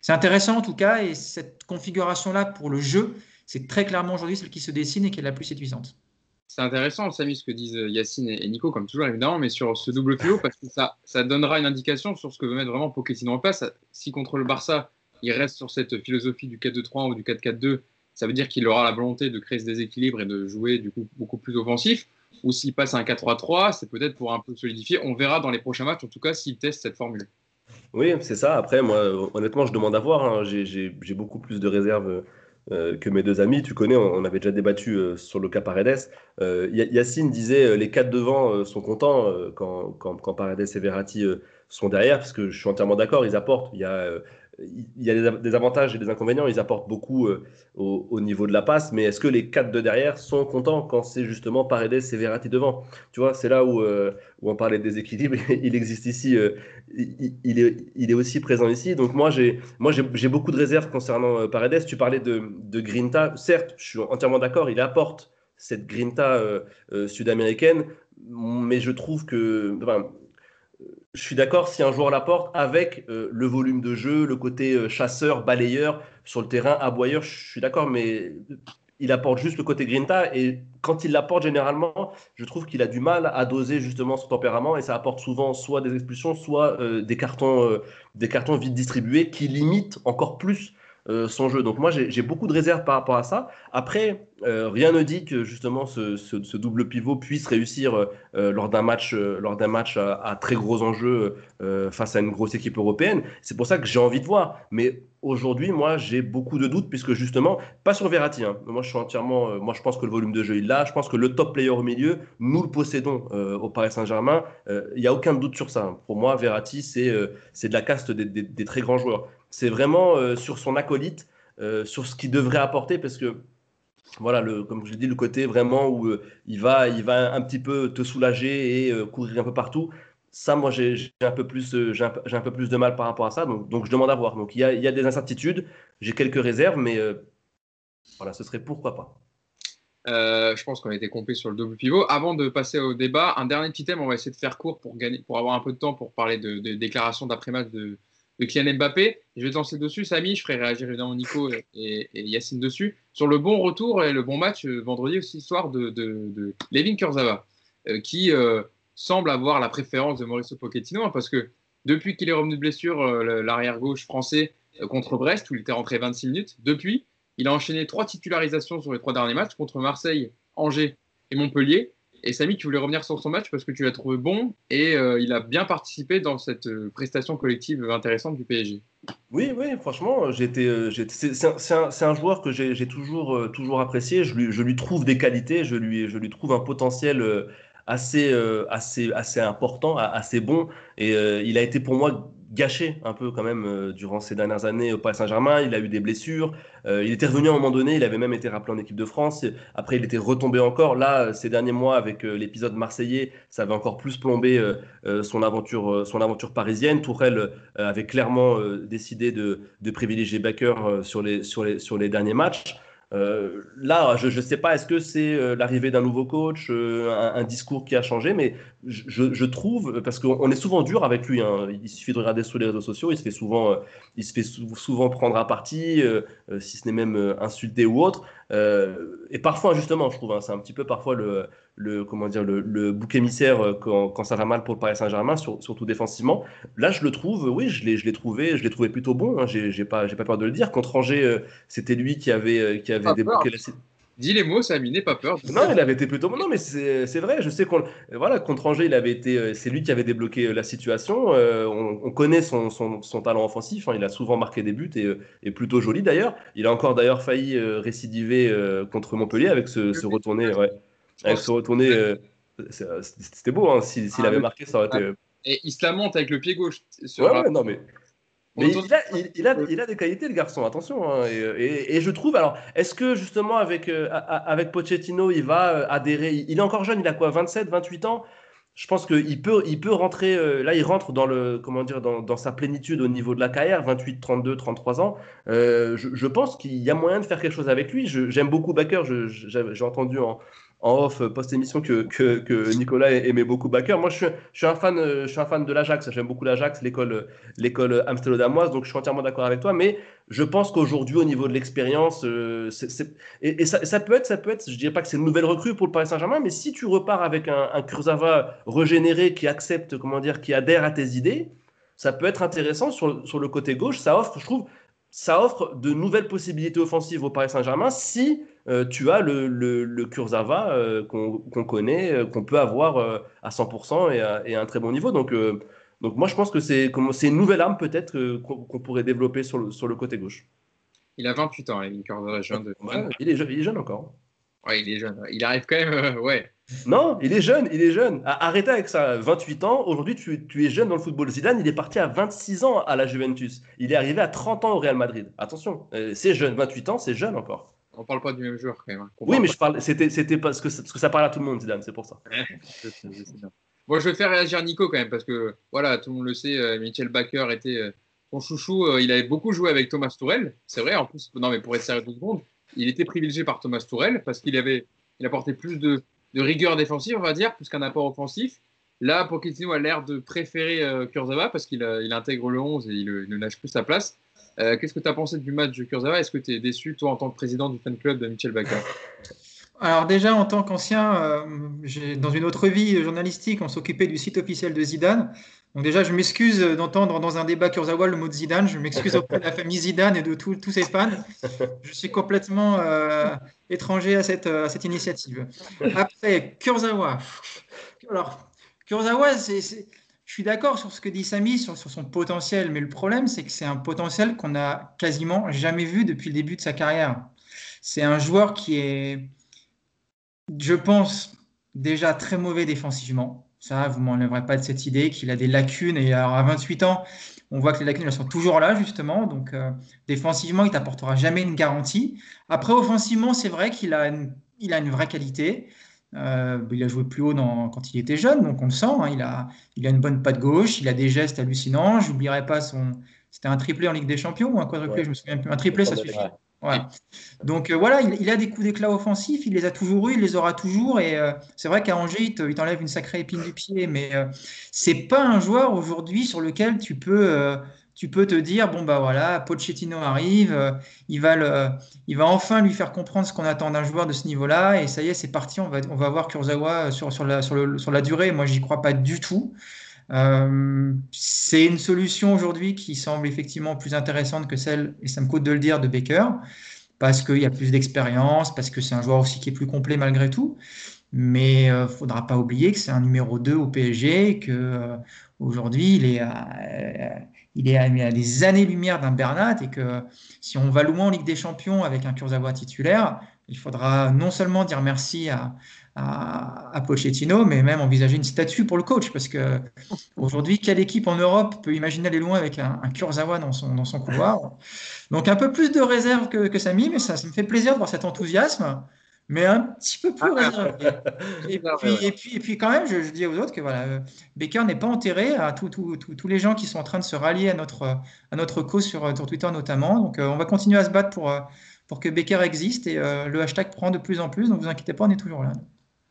c'est intéressant en tout cas. Et cette configuration-là pour le jeu, c'est très clairement aujourd'hui celle qui se dessine et qui est la plus séduisante. C'est intéressant, Samy, ce que disent Yacine et Nico, comme toujours évidemment, mais sur ce double pivot, parce que ça, ça donnera une indication sur ce que veut mettre vraiment Pochettino en place. Si contre le Barça, il reste sur cette philosophie du 4-2-3 ou du 4-4-2, ça veut dire qu'il aura la volonté de créer ce déséquilibre et de jouer du coup beaucoup plus offensif. Ou s'il passe un 4-3-3, c'est peut-être pour un peu solidifier. On verra dans les prochains matchs, en tout cas, s'il teste cette formule. Oui, c'est ça. Après, moi, honnêtement, je demande à voir. Hein. J'ai beaucoup plus de réserves que mes deux amis. Tu connais, on, avait déjà débattu sur le cas Paredes. Yacine disait les quatre devant sont contents quand, quand, quand, Paredes et Verratti sont derrière, parce que je suis entièrement d'accord, ils apportent. Il y a il y a des avantages et des inconvénients. Ils apportent beaucoup euh, au, niveau de la passe, mais est-ce que les quatre de derrière sont contents quand c'est justement Paredes et Verratti devant? Tu vois, c'est là où, euh, on parlait de déséquilibre. il existe ici, euh, il, est, aussi présent ici. Donc moi, j'ai beaucoup de réserves concernant Paredes. Tu parlais de, de Grinta. Certes, je suis entièrement d'accord. Il apporte cette Grinta sud-américaine, mais je trouve que je suis d'accord si un joueur l'apporte avec euh, le volume de jeu, le côté euh, chasseur, balayeur sur le terrain, aboyeur, je suis d'accord, mais il apporte juste le côté grinta et quand il l'apporte généralement, je trouve qu'il a du mal à doser justement son tempérament et ça apporte souvent soit des expulsions, soit euh, des cartons, des cartons vite distribués qui limitent encore plus euh, son jeu. Donc moi, j'ai beaucoup de réserves par rapport à ça. Après, euh, rien ne dit que justement ce, double pivot puisse réussir euh, lors d'un match, lors d'un match à, très gros enjeux face à une grosse équipe européenne. C'est pour ça que j'ai envie de voir. Mais aujourd'hui, moi, j'ai beaucoup de doutes puisque justement, pas sur Verratti. Hein. Moi, je suis entièrement, moi, je pense que le volume de jeu il l'a. Je pense que le top player au milieu, nous le possédons au Paris Saint-Germain. Il n'y a aucun doute sur ça. Pour moi, Verratti, c'est de la caste des très grands joueurs c'est vraiment euh, sur son acolyte, euh, sur ce qu'il devrait apporter, parce que voilà, comme je l'ai dit, le côté vraiment où euh, il, va, il va un petit peu te soulager et courir un peu partout. Ça, moi, j'ai un, peu plus, j'ai un, peu plus de mal par rapport à ça, donc, je demande à voir. Donc il y a, il y a des incertitudes, j'ai quelques réserves, mais voilà, ce serait pourquoi pas. je pense qu'on a été complet sur le double pivot. Avant de passer au débat, un dernier petit thème, on va essayer de faire court pour, gagner, pour avoir un peu de temps pour parler de, de déclarations d'après-match de, de Kylian Mbappé. Je vais te lancer dessus, Samy. Je ferai réagir évidemment Nico et, Yacine dessus. Sur le bon retour et le bon match euh, vendredi aussi soir de, de, Levin Kurzava, euh, qui euh, semble avoir la préférence de Mauricio Pochettino, hein, parce que depuis qu'il est revenu de blessure, l'arrière gauche français contre Brest, où il était rentré 26 minutes, depuis, il a enchaîné trois titularisations sur les trois derniers matchs contre Marseille, Angers et Montpellier. Et Samy, tu voulais revenir sur son match parce que tu l'as trouvé bon et euh, il a bien participé dans cette euh, prestation collective intéressante du PSG. Oui, oui, franchement, j'étais, euh, c'est un, joueur que j'ai toujours, toujours apprécié. Je lui, trouve des qualités, je lui, je lui trouve un potentiel assez, assez, assez important, assez bon. Et il a été pour moi gâché un peu quand même euh, durant ces dernières années au Paris Saint-Germain. Il a eu des blessures. Euh, il était revenu à un moment donné. Il avait même été rappelé en équipe de France. Après, il était retombé encore. Là, ces derniers mois, avec euh, l'épisode marseillais, ça avait encore plus plombé son, aventure, son aventure parisienne. Tourelle avait clairement décidé de, de privilégier Baker sur les, sur, les, sur les derniers matchs. Euh, là, je ne sais pas, est-ce que c'est euh, l'arrivée d'un nouveau coach, euh, un, discours qui a changé, mais je, trouve, parce qu'on est souvent dur avec lui, hein. il suffit de regarder sur les réseaux sociaux, il se fait souvent, il se fait souvent prendre à partie, si ce n'est même insulté ou autre, et parfois injustement, je trouve, hein. c'est un petit peu parfois le, le, comment dire, le, bouc émissaire euh, quand, ça va mal pour le Paris Saint-Germain, surtout défensivement. Là, je le trouve, oui, je l'ai trouvé, je l'ai trouvé plutôt bon. Hein, j'ai pas, pas peur de le dire. Contre Angers, euh, c'était lui qui avait, euh, qui avait débloqué la Dis les mots, Samy, n'aie pas peur. Non, il avait été plutôt bon. Non, mais c'est vrai. Je sais qu'on voilà contre Angers, il avait été. C'est lui qui avait débloqué la situation. on, connaît son, son, talent offensif. Hein, il a souvent marqué des buts et, et plutôt joli d'ailleurs. Il a encore d'ailleurs failli récidiver contre Montpellier avec ce, ce retourné. Ouais. Se retourner. Euh, c'était beau, hein, s'il ah, avait marqué, ça aurait été. Euh, et il se la monte avec le pied gauche. ouais, non, mais. Mais il a, il, a, il a, des qualités, le garçon, attention. Hein, et, et, je trouve, alors, est-ce que justement avec, euh, avec Pochettino, il va adhérer Il est encore jeune, il a quoi 27, 28 ans? Je pense qu'il peut, il peut rentrer, là, il rentre dans, le, comment dire, dans, dans, sa plénitude au niveau de la carrière, 28, 32, 33 ans. je, je, pense qu'il y a moyen de faire quelque chose avec lui. J'aime beaucoup Baker, j'ai entendu en, en off post-émission que, que, Nicolas aimait beaucoup Baker. Moi, je suis, je suis un fan, je suis un fan de l'Ajax. J'aime beaucoup l'Ajax, l'école, l'école amsterdamoise. Donc, je suis entièrement d'accord avec toi. Mais je pense qu'aujourd'hui, au niveau de l'expérience, euh, et, ça, peut être, ça peut être, je dirais pas que c'est une nouvelle recrue pour le Paris Saint-Germain, mais si tu repars avec un, un Kurzawa régénéré qui accepte, comment dire, qui adhère à tes idées, ça peut être intéressant sur, sur le côté gauche. Ça offre, je trouve, ça offre de nouvelles possibilités offensives au Paris Saint-Germain si euh, tu as le, le, le Kurzawa euh, qu'on connaît, euh, qu'on peut avoir à 100% et à, un très bon niveau. Donc, donc moi, je pense que c'est une nouvelle arme peut-être qu'on pourrait développer sur le, sur le côté gauche. Il a 28 ans, il est jeune. De... Ouais, il, est jeune il est jeune encore. Ouais, il est jeune. Il arrive quand même, euh, ouais. Non, il est jeune, il est jeune. Arrêtez avec ça. 28 ans, aujourd'hui, tu, tu, es jeune dans le football. Zidane, il est parti à 26 ans à la Juventus. Il est arrivé à 30 ans au Real Madrid. Attention, euh, c'est jeune. 28 ans, c'est jeune encore. On parle pas du même joueur quand même. Hein. Oui, mais je parle, c'était, c'était parce que, parce que ça parle à tout le monde, Zidane, c'est pour ça. Moi, je vais faire réagir Nico quand même, parce que voilà, tout le monde le sait, euh, Michel Baker était son chouchou. Il avait beaucoup joué avec Thomas Tourel, c'est vrai. En plus, non, mais pour être sérieux deux secondes, il était privilégié par Thomas Tourel parce qu'il avait, il apportait plus de, rigueur défensive, on va dire, plus qu'un apport offensif. Là, Pochettino a l'air de préférer Kurzawa parce qu'il il intègre le 11 et il, ne lâche plus sa place. Qu'est-ce que tu as pensé du match de Kurzawa? Est-ce que tu es déçu, toi, en tant que président du fan club de Michel Baker alors déjà, en tant qu'ancien, euh, dans une autre vie journalistique, on s'occupait du site officiel de Zidane. Donc déjà, je m'excuse d'entendre dans un débat Kurzawa le mot Zidane. Je m'excuse auprès de la famille Zidane et de tous ses fans. Je suis complètement euh, étranger à cette, à cette initiative. Après, Kurzawa. Alors, Kurzawa, je suis d'accord sur ce que dit Samy, sur, sur son potentiel, mais le problème, c'est que c'est un potentiel qu'on n'a quasiment jamais vu depuis le début de sa carrière. C'est un joueur qui est je pense, déjà très mauvais défensivement. Ça, vous m'enlèverez pas de cette idée qu'il a des lacunes. Et alors, à 28 ans, on voit que les lacunes elles sont toujours là, justement. Donc, euh, défensivement, il t'apportera jamais une garantie. Après, offensivement, c'est vrai qu'il a, une, il a une vraie qualité. Euh, il a joué plus haut dans, quand il était jeune, donc on le sent. Hein. il, a, il a une bonne patte gauche, il a des gestes hallucinants. J'oublierai pas son. C'était un triplé en Ligue des Champions ou un quadruplé, je me souviens plus. Un triplé, ça suffit. Donc euh, voilà, il, a des coups d'éclat offensifs, il les a toujours eu, il les aura toujours. Et euh, c'est vrai qu'à Angers, il t'enlève une sacrée épine du pied, mais euh, c'est pas un joueur aujourd'hui sur lequel tu peux, te dire bon bah voilà, Pochettino arrive, il va enfin lui faire comprendre ce qu'on attend d'un joueur de ce niveau-là, et ça y est, c'est parti, on va, on va voir Kurzawa sur, la, sur la durée. Moi, j'y crois pas du tout. C'est une solution aujourd'hui qui semble effectivement plus intéressante que celle, et ça me coûte de le dire, de Baker parce qu'il y a plus d'expérience, parce que c'est un joueur aussi qui est plus complet malgré tout. Mais il euh, ne faudra pas oublier que c'est un numéro 2 au PSG, qu'aujourd'hui, euh, il est, à, euh, il est à, des années-lumière d'un Bernat, et que si on va loin en Ligue des Champions avec un Kurzawa titulaire, il faudra non seulement dire merci à, à, Pochettino, mais même envisager une statue pour le coach, parce que aujourd'hui, quelle équipe en Europe peut imaginer aller loin avec un, un Kurzawa dans son, dans son couloir? Donc un peu plus de réserve que, que Samy, mais ça, ça, me fait plaisir de voir cet enthousiasme, mais un petit peu plus réservé. Et puis, et puis, et puis, quand même, je, dis aux autres que voilà, euh, Baker n'est pas enterré, à tous les gens qui sont en train de se rallier à notre, à notre cause sur, sur Twitter notamment. Donc euh, on va continuer à se battre pour, pour que Baker existe et euh, le hashtag prend de plus en plus, donc vous inquiétez pas, on est toujours là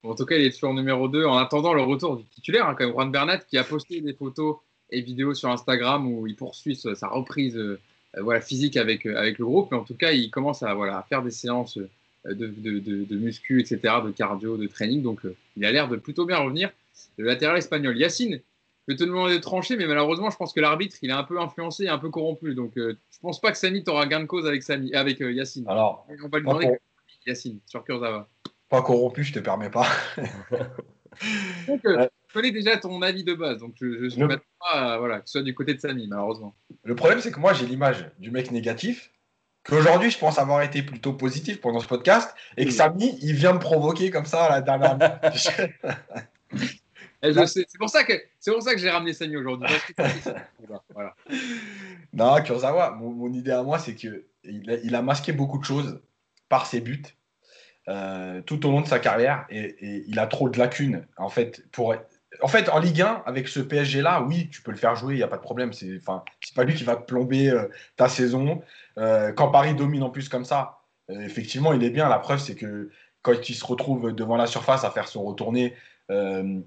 en tout cas, il est toujours numéro 2 en attendant le retour du titulaire, hein, comme Juan Bernat, qui a posté des photos et vidéos sur Instagram où il poursuit sa reprise euh, voilà, physique avec, euh, avec le groupe. Mais en tout cas, il commence à, voilà, faire des séances euh, de, de, de, muscu, etc., de cardio, de training. Donc, il a l'air de plutôt bien revenir. Le latéral espagnol, Yacine, je vais te demander de trancher, mais malheureusement, je pense que l'arbitre, il est un peu influencé, un peu corrompu. Donc, je je pense pas que Samy aura gain de cause avec, Samy, avec Yacine. Alors, on va lui demander Yacine, sur Kurzawa pas corrompu, je te permets pas. donc, euh, je connais déjà ton avis de base, donc je ne suis pas voilà, que ce soit du côté de Samy, malheureusement. Le problème, c'est que moi, j'ai l'image du mec négatif, qu'aujourd'hui, je pense avoir été plutôt positif pendant ce podcast, et que Samy, il vient me provoquer comme ça à la dernière C'est pour ça que c'est pour ça que j'ai ramené Samy aujourd'hui. voilà. Non, Kurzawa, mon, idée à moi, c'est que il a masqué beaucoup de choses par ses buts euh, tout au long de sa carrière et, il a trop de lacunes. En fait, pour, en fait, en Ligue 1, avec ce PSG-là, oui, tu peux le faire jouer, il n'y a pas de problème. C'est enfin, pas lui qui va te plomber euh, ta saison. Euh, quand Paris domine en plus comme ça, effectivement, il est bien. La preuve, c'est que quand il se retrouve devant la surface à faire se retourner,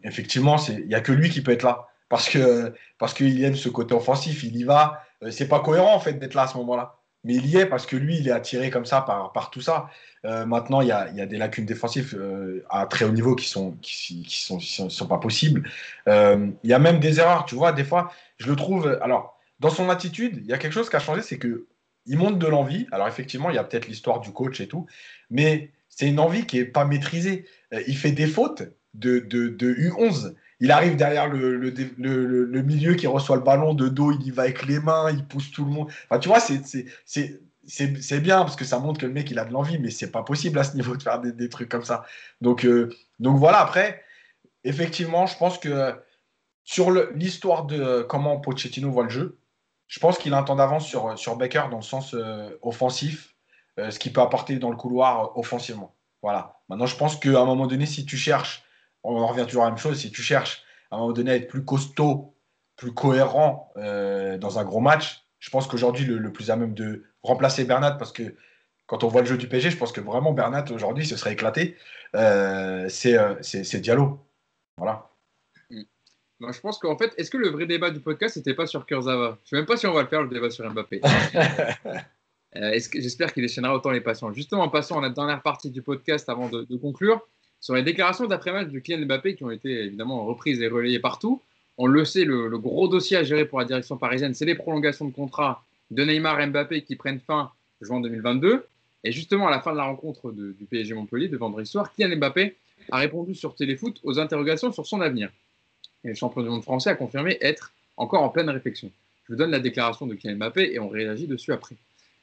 effectivement, il n'y a que lui qui peut être là. Parce que parce qu'il aime ce côté offensif, il y va. c'est pas cohérent en fait d'être là à ce moment-là mais il y est parce que lui, il est attiré comme ça par, par tout ça. Euh, maintenant, il y, a, y, a, des lacunes défensives euh, à très haut niveau qui sont qui, qui sont, sont, pas possibles. Euh, il y a même des erreurs, tu vois. Des fois, je le trouve. Alors, dans son attitude, il y a quelque chose qui a changé, c'est que il monte de l'envie. Alors effectivement, il y a peut-être l'histoire du coach et tout, mais c'est une envie qui est pas maîtrisée. il fait des fautes de, de, de U11 il arrive derrière le, milieu qui reçoit le ballon de dos, il y va avec les mains, il pousse tout le monde. Enfin, tu vois, c'est, bien parce que ça montre que le mec il a de l'envie, mais c'est pas possible à ce niveau de faire des, trucs comme ça. Donc, euh, donc voilà, après, effectivement, je pense que sur l'histoire de comment Pochettino voit le jeu, je pense qu'il a un temps d'avance sur, sur Baker dans le sens euh, offensif, euh, ce qu'il peut apporter dans le couloir offensivement. Voilà. Maintenant, je pense qu'à un moment donné, si tu cherches, on revient toujours à la même chose, si tu cherches à un moment donné à être plus costaud, plus cohérent dans un gros match, je pense qu'aujourd'hui, le, plus à même de remplacer Bernat, parce que quand on voit le jeu du PSG, je pense que vraiment Bernat aujourd'hui se serait éclaté. Euh, euh, c'est Diallo. Voilà. Moi, je pense qu'en fait, est-ce que le vrai débat du podcast n'était pas sur Kurzawa? Je ne sais même pas si on va le faire, le débat sur Mbappé. euh, J'espère qu'il déchaînera autant les patients. Justement, en passant à la dernière partie du podcast avant de, de conclure, sur les déclarations d'après-match du Kylian Mbappé qui ont été évidemment reprises et relayées partout on le sait, le, gros dossier à gérer pour la direction parisienne, c'est les prolongations de contrat de Neymar et Mbappé qui prennent fin juin 2022. Et justement, à la fin de la rencontre du PSG Montpellier de vendredi soir, Kylian Mbappé a répondu sur Téléfoot aux interrogations sur son avenir. Et le champion du monde français a confirmé être encore en pleine réflexion. Je vous donne la déclaration de Kylian Mbappé et on réagit dessus après.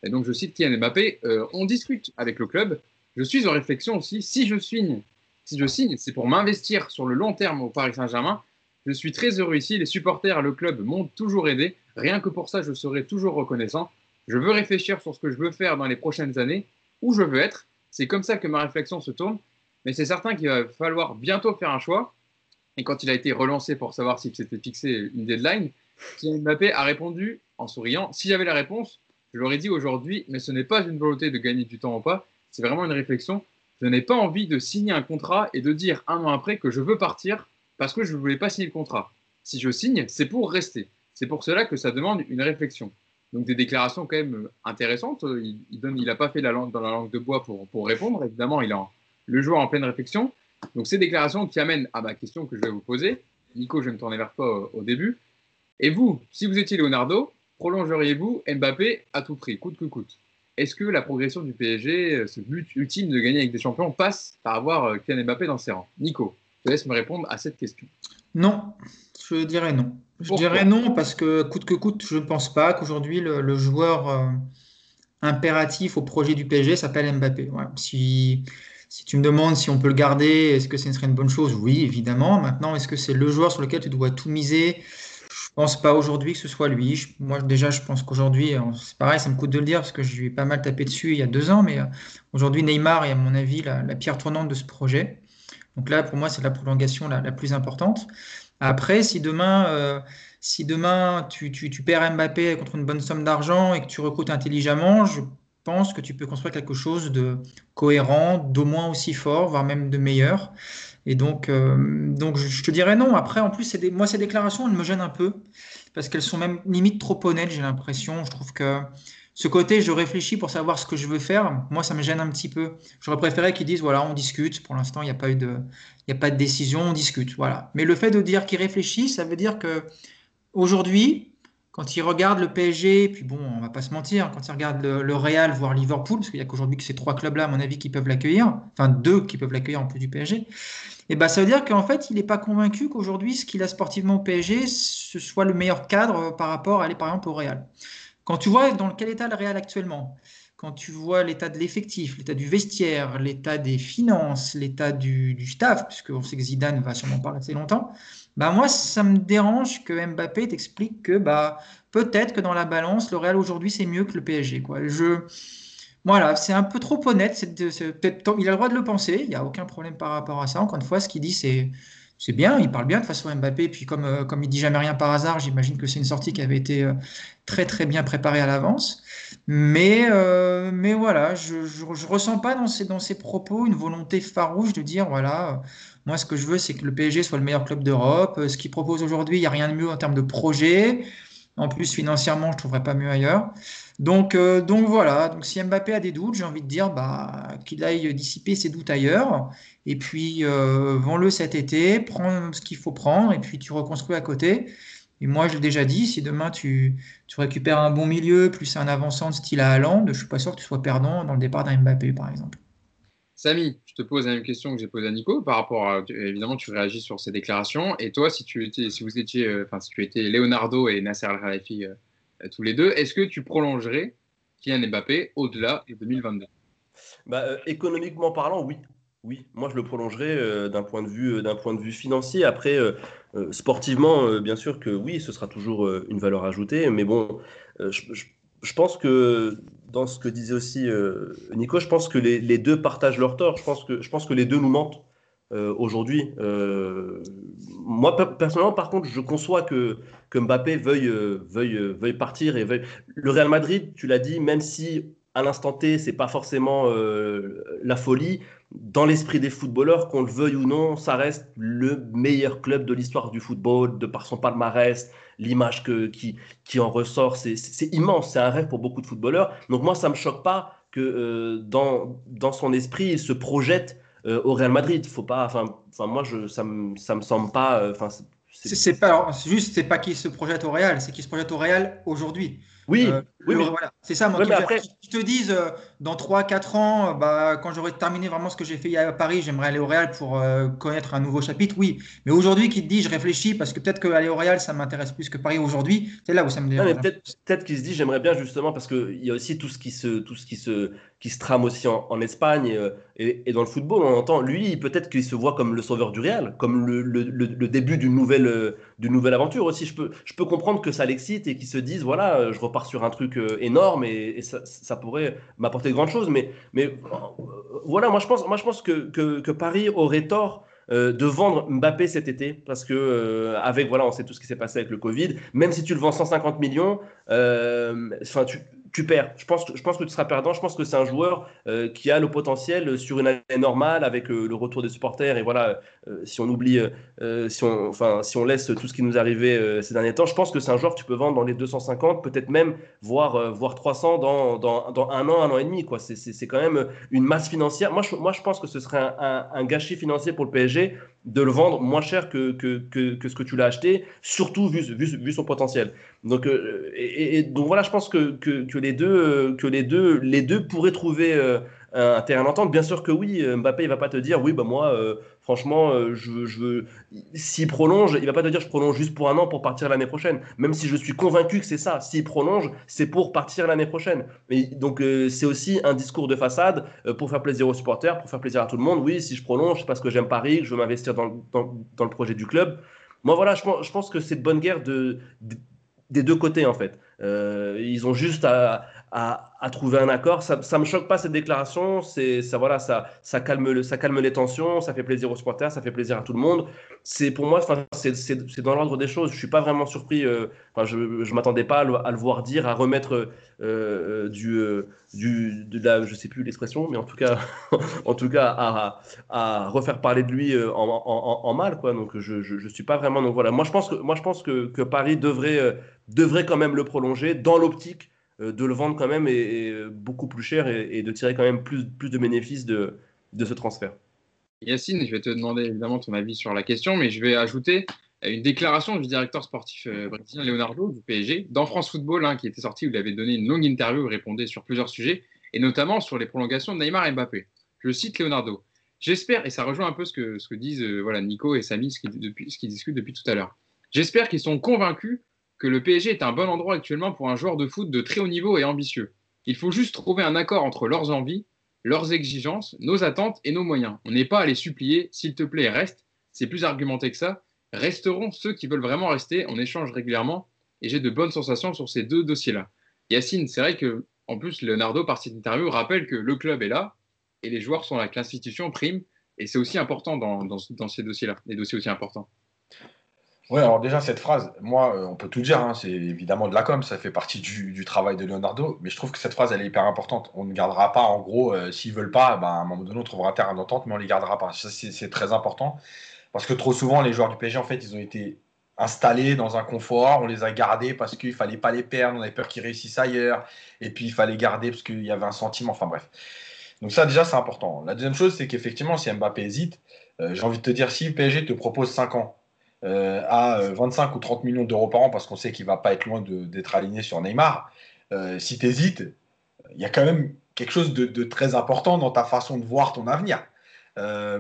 Et donc, je cite Kylian Mbappé euh, On discute avec le club. Je suis en réflexion aussi. Si je signe, si je signe, c'est pour m'investir sur le long terme au Paris Saint-Germain je suis très heureux ici. Les supporters le club m'ont toujours aidé. Rien que pour ça, je serai toujours reconnaissant. Je veux réfléchir sur ce que je veux faire dans les prochaines années, où je veux être. C'est comme ça que ma réflexion se tourne. Mais c'est certain qu'il va falloir bientôt faire un choix. Et quand il a été relancé pour savoir s'il s'était fixé une deadline, Kylian Mbappé a répondu en souriant Si j'avais la réponse, je l'aurais dit aujourd'hui, mais ce n'est pas une volonté de gagner du temps ou pas. C'est vraiment une réflexion. Je n'ai pas envie de signer un contrat et de dire un an après que je veux partir parce que je ne voulais pas signer le contrat. Si je signe, c'est pour rester. C'est pour cela que ça demande une réflexion. Donc des déclarations quand même intéressantes. Il n'a pas fait la langue, dans la langue de bois pour, répondre. Évidemment, il a le joueur en pleine réflexion. Donc ces déclarations qui amènent à ma question que je vais vous poser. Nico, je vais me tourner vers toi au, début. Et vous, si vous étiez Leonardo, prolongeriez-vous Mbappé à tout prix, coûte que coûte? Est-ce que la progression du PSG, ce but ultime de gagner avec des champions, passe par avoir euh, Kylian Mbappé dans ses rangs? Nico je te laisse me répondre à cette question. Non, je dirais non. Je dirais non parce que coûte que coûte, je ne pense pas qu'aujourd'hui le, joueur euh, impératif au projet du PSG s'appelle Mbappé. Si, si tu me demandes si on peut le garder, est-ce que ce serait une bonne chose? Oui, évidemment. Maintenant, est-ce que c'est le joueur sur lequel tu dois tout miser? Pense pas aujourd'hui que ce soit lui. moi, déjà, je pense qu'aujourd'hui, euh, c'est pareil, ça me coûte de le dire parce que je lui ai pas mal tapé dessus il y a deux ans, mais euh, aujourd'hui, Neymar est à mon avis la, pierre tournante de ce projet. Donc là, pour moi, c'est la prolongation la, plus importante. Après, si demain, euh, si demain tu, perds Mbappé contre une bonne somme d'argent et que tu recrutes intelligemment, je pense que tu peux construire quelque chose de cohérent, d'au moins aussi fort, voire même de meilleur. Et donc, euh, donc je te dirais non. Après, en plus, des, moi, ces déclarations, elles me gênent un peu parce qu'elles sont même limite trop honnêtes, j'ai l'impression. Je trouve que ce côté, je réfléchis pour savoir ce que je veux faire, moi, ça me gêne un petit peu. J'aurais préféré qu'ils disent, voilà, on discute. Pour l'instant, il n'y a, pas eu de, il a pas de décision, on discute. Voilà. Mais le fait de dire qu'ils réfléchissent, ça veut dire que aujourd'hui, quand ils regardent le PSG, puis bon, on va pas se mentir, quand ils regardent le, Real, voire Liverpool, parce qu'il n'y a qu'aujourd'hui que ces trois clubs-là, à mon avis, qui peuvent l'accueillir, enfin deux qui peuvent l'accueillir en plus du PSG, et eh ben, ça veut dire qu'en fait, il n'est pas convaincu qu'aujourd'hui, ce qu'il a sportivement au PSG, ce soit le meilleur cadre par rapport à aller, par exemple, au Real. Quand tu vois dans quel état le Real actuellement, quand tu vois l'état de l'effectif, l'état du vestiaire, l'état des finances, l'état du, du, staff, puisqu'on sait que Zidane va sûrement pas rester longtemps, bah moi, ça me dérange que Mbappé t'explique que bah, peut-être que dans la balance, le Real aujourd'hui, c'est mieux que le PSG. Quoi. Je, voilà, c'est un peu trop honnête. C'est, il a le droit de le penser, il n'y a aucun problème par rapport à ça. Encore une fois, ce qu'il dit, c'est c'est bien, il parle bien de façon Mbappé. Puis comme, euh, comme il dit jamais rien par hasard, j'imagine que c'est une sortie qui avait été euh, très très bien préparée à l'avance. Mais, euh, mais voilà, je ne ressens pas dans ses, dans ses propos une volonté farouche de dire voilà, moi ce que je veux c'est que le PSG soit le meilleur club d'Europe. Ce qu'il propose aujourd'hui, il n'y a rien de mieux en termes de projet. En plus, financièrement, je ne trouverais pas mieux ailleurs. Donc, euh, donc voilà, donc si Mbappé a des doutes, j'ai envie de dire bah, qu'il aille dissiper ses doutes ailleurs. Et puis, euh, vends-le cet été, prends ce qu'il faut prendre, et puis tu reconstruis à côté. Et moi, je l'ai déjà dit, si demain tu, récupères un bon milieu, plus un avançant de style à Hollande, je ne suis pas sûr que tu sois perdant dans le départ d'un Mbappé, par exemple. Samy, je te pose la même question que j'ai posée à Nico par rapport à, évidemment, tu réagis sur ces déclarations. Et toi, si tu étais, si vous étiez, euh, enfin, si tu étais Leonardo et Nasser Al-Khelaifi euh, tous les deux, est-ce que tu prolongerais Kylian Mbappé au-delà de 2022 bah, Économiquement parlant, oui. Oui, moi je le prolongerai d'un point, de vue, point de vue financier. Après, sportivement, bien sûr que oui, ce sera toujours une valeur ajoutée. Mais bon, je, pense que dans ce que disait aussi Nico, je pense que les, deux partagent leur tort. Je pense que, je les deux nous mentent. Euh, aujourd'hui. Euh, moi, personnellement, par contre, je conçois que, que Mbappé veuille, euh, veuille, veuille partir. Et. Le Real Madrid, tu l'as dit, même si à l'instant T, c'est pas forcément la folie, dans l'esprit des footballeurs, qu'on le veuille ou non, ça reste le meilleur club de l'histoire du football, de par son palmarès, l'image qui, qui en ressort. C'est immense, c'est un rêve pour beaucoup de footballeurs. Donc moi, ça me choque pas que dans, dans son esprit, il se projette euh, au Real Madrid. Faut pas, moi, je, ça me, ça me semble pas. Euh, enfin, c'est juste, c'est pas qu'il se projette au Real, c'est qu'il se projette au Real aujourd'hui. Oui, euh, oui, voilà. c'est ça. Moi, après... Je te dise, euh, dans 3-4 ans, euh, bah, quand j'aurai terminé vraiment ce que j'ai fait à Paris, j'aimerais aller au Real pour connaître un nouveau chapitre, oui. Mais aujourd'hui, qui te dit, je réfléchis parce que peut-être qu'aller au Real, ça m'intéresse plus que Paris aujourd'hui, c'est là où ça me dérange. Peut-être peut qu'il se dit, j'aimerais bien justement parce qu'il y a aussi tout ce qui se, tout ce qui se, qui se trame aussi en, Espagne et, et, dans le football. On entend, lui, peut-être qu'il se voit comme le sauveur du Real, comme le, début d'une nouvelle, d'une nouvelle aventure aussi. Je peux, je peux comprendre que ça l'excite et qu'il se dise, voilà, je repars sur un truc euh, énorme et, ça, pourrait m'apporter de grandes choses. Mais, mais euh, voilà, moi je pense, moi, je pense que, Paris aurait tort euh, de vendre Mbappé cet été parce que avec voilà on sait tout ce qui s'est passé avec le Covid même si tu le vends 150 millions enfin tu tu perds. Je pense, je pense que tu seras perdant. Je pense que c'est un joueur euh, qui a le potentiel sur une année normale avec euh, le retour des supporters. Et voilà, euh, si on oublie, si, on, enfin, si on laisse tout ce qui nous arrivé ces derniers temps, je pense que c'est un joueur que tu peux vendre dans les 250, peut-être même voire, voire 300 dans, dans, dans, un an, un an et demi. C'est quand même une masse financière. Moi je, moi, je pense que ce serait un, un, gâchis financier pour le PSG de le vendre moins cher que, que, que, ce que tu l'as acheté, surtout vu, vu, vu, son potentiel. Donc, et, donc voilà, je pense que, que, les deux, que les deux, les deux pourraient trouver euh, un terrain d'entente. Bien sûr que oui, Mbappé, il va pas te dire, oui, bah moi, euh, franchement, euh, je, je. S'il prolonge, il va pas te dire, je prolonge juste pour un an pour partir l'année prochaine. Même si je suis convaincu que c'est ça. S'il prolonge, c'est pour partir l'année prochaine. Donc, c'est aussi un discours de façade pour faire plaisir aux supporters, pour faire plaisir à tout le monde. Oui, si je prolonge, c'est parce que j'aime Paris, que je veux m'investir dans, le projet du club. Moi, voilà, je, pense que c'est de bonne guerre de, des deux côtés, en fait. ils ont juste à, à, trouver un accord. Ça ne me choque pas cette déclaration. Ça voilà, ça, calme les tensions, ça fait plaisir aux supporters, ça fait plaisir à tout le monde. Pour moi, c'est dans l'ordre des choses. Je suis pas vraiment surpris. Euh, je ne m'attendais pas à le, voir dire, à remettre euh, euh, du, du de la, je sais plus l'expression, mais en tout cas, en tout cas, à, refaire parler de lui en, mal. Donc je, je, suis pas vraiment. Donc voilà, moi je pense que Paris devrait devrait quand même le prolonger dans l'optique euh, de le vendre quand même est, beaucoup plus cher et, de tirer quand même plus, plus de bénéfices de, de ce transfert. Yacine, je vais te demander évidemment ton avis sur la question, mais je vais ajouter une déclaration du directeur sportif euh, brésilien Leonardo du PSG dans France Football, hein, qui était sorti, où il avait donné une longue interview, où il répondait sur plusieurs sujets, et notamment sur les prolongations de Neymar et Mbappé. Je cite Leonardo. J'espère, et ça rejoint un peu ce que, ce que disent euh, voilà, Nico et Samy, ce qu'ils discutent depuis tout à l'heure. J'espère qu'ils sont convaincus que le PSG est un bon endroit actuellement pour un joueur de foot de très haut niveau et ambitieux. Il faut juste trouver un accord entre leurs envies, leurs exigences, nos attentes et nos moyens. On n'est pas à les supplier, s'il te plaît, reste. C'est plus argumenté que ça. Resteront ceux qui veulent vraiment rester. On échange régulièrement et j'ai de bonnes sensations sur ces deux dossiers-là. Yacine, c'est vrai que, en plus, Leonardo, par cette interview, rappelle que le club est là et les joueurs sont là, que l'institution prime. Et c'est aussi important dans, dans ces dossiers-là, des dossiers aussi importants. Oui, alors déjà, cette phrase, moi, euh, on peut tout dire, hein, c'est évidemment de la com, ça fait partie du, travail de Leonardo, mais je trouve que cette phrase, elle est hyper importante. On ne gardera pas, en gros, euh, s'ils veulent pas, ben, à un moment donné, on trouvera terrain d'entente, mais on ne les gardera pas. Ça, c'est très important, parce que trop souvent, les joueurs du PSG, en fait, ils ont été installés dans un confort, on les a gardés parce qu'il fallait pas les perdre, on avait peur qu'ils réussissent ailleurs, et puis il fallait garder parce qu'il y avait un sentiment, enfin bref. Donc ça, déjà, c'est important. La deuxième chose, c'est qu'effectivement, si Mbappé hésite, euh, j'ai envie de te dire, si le PSG te propose 5 ans, euh, à 25 euh, ou 30 millions d'euros par an, parce qu'on sait qu'il va pas être loin d'être aligné sur Neymar, euh, si tu hésites, il y a quand même quelque chose de, très important dans ta façon de voir ton avenir. À,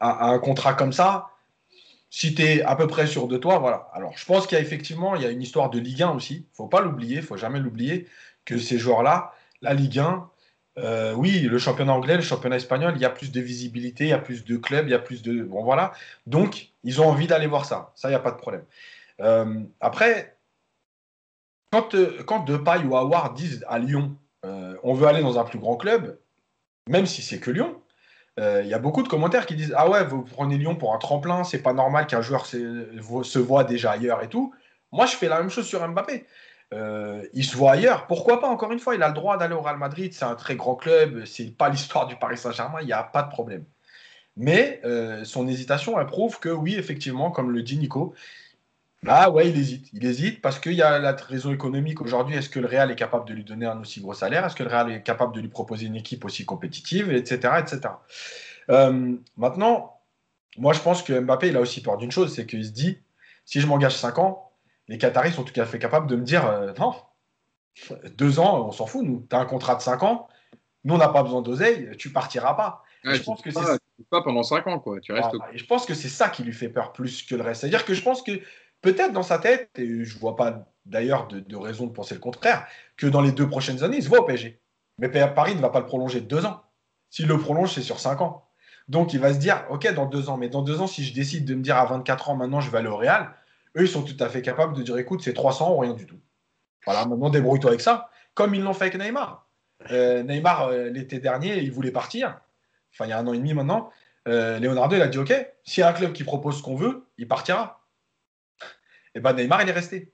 un contrat comme ça, si tu es à peu près sûr de toi, voilà. Alors, je pense qu'il y a effectivement il y a une histoire de Ligue 1 aussi. faut pas l'oublier, faut jamais l'oublier. que ces joueurs-là, la Ligue 1, euh, oui, le championnat anglais, le championnat espagnol, il y a plus de visibilité, il y a plus de clubs, il y a plus de. Bon, voilà. Donc, ils ont envie d'aller voir ça. Ça, il n'y a pas de problème. Euh, après, quand, euh, quand Depay ou Awar disent à Lyon, on veut aller dans un plus grand club, même si c'est que Lyon, il y a beaucoup de commentaires qui disent Ah ouais, vous prenez Lyon pour un tremplin, c'est pas normal qu'un joueur se voit déjà ailleurs et tout. Moi, je fais la même chose sur Mbappé. Euh, il se voit ailleurs. Pourquoi pas Encore une fois, il a le droit d'aller au Real Madrid. C'est un très grand club. C'est pas l'histoire du Paris Saint-Germain. Il n'y a pas de problème. Mais euh, son hésitation, elle prouve que oui, effectivement, comme le dit Nico, ah ouais, il hésite. Il hésite parce qu'il y a la raison économique aujourd'hui. Est-ce que le Real est capable de lui donner un aussi gros salaire? Est-ce que le Real est capable de lui proposer une équipe aussi compétitive, etc., etc. Euh, maintenant, moi, je pense que Mbappé, il a aussi peur d'une chose, c'est qu'il se dit, si je m'engage 5 ans, les Qataris sont tout à fait capables de me dire euh, non, deux ans, on s'en fout, nous. Tu as un contrat de cinq ans, nous, on n'a pas besoin d'oseille, tu partiras pas. je pense que c'est pas pendant cinq ans, quoi. Tu restes Je pense que c'est ça qui lui fait peur plus que le reste. C'est-à-dire que je pense que peut-être dans sa tête, et je vois pas d'ailleurs de, raison de penser le contraire, que dans les deux prochaines années, il se voit au PSG. Mais Paris ne va pas le prolonger de deux ans. S'il le prolonge, c'est sur cinq ans. Donc il va se dire, ok, dans deux ans, mais dans deux ans, si je décide de me dire à 24 ans, maintenant je vais aller au Real, eux, ils sont tout à fait capables de dire écoute, c'est 300 ou rien du tout. Voilà, maintenant débrouille-toi avec ça, comme ils l'ont fait avec Neymar. Euh, Neymar, euh, l'été dernier, il voulait partir. Enfin, il y a un an et demi maintenant. Euh, Leonardo, il a dit ok, s'il y a un club qui propose ce qu'on veut, il partira. Et ben Neymar, il est resté.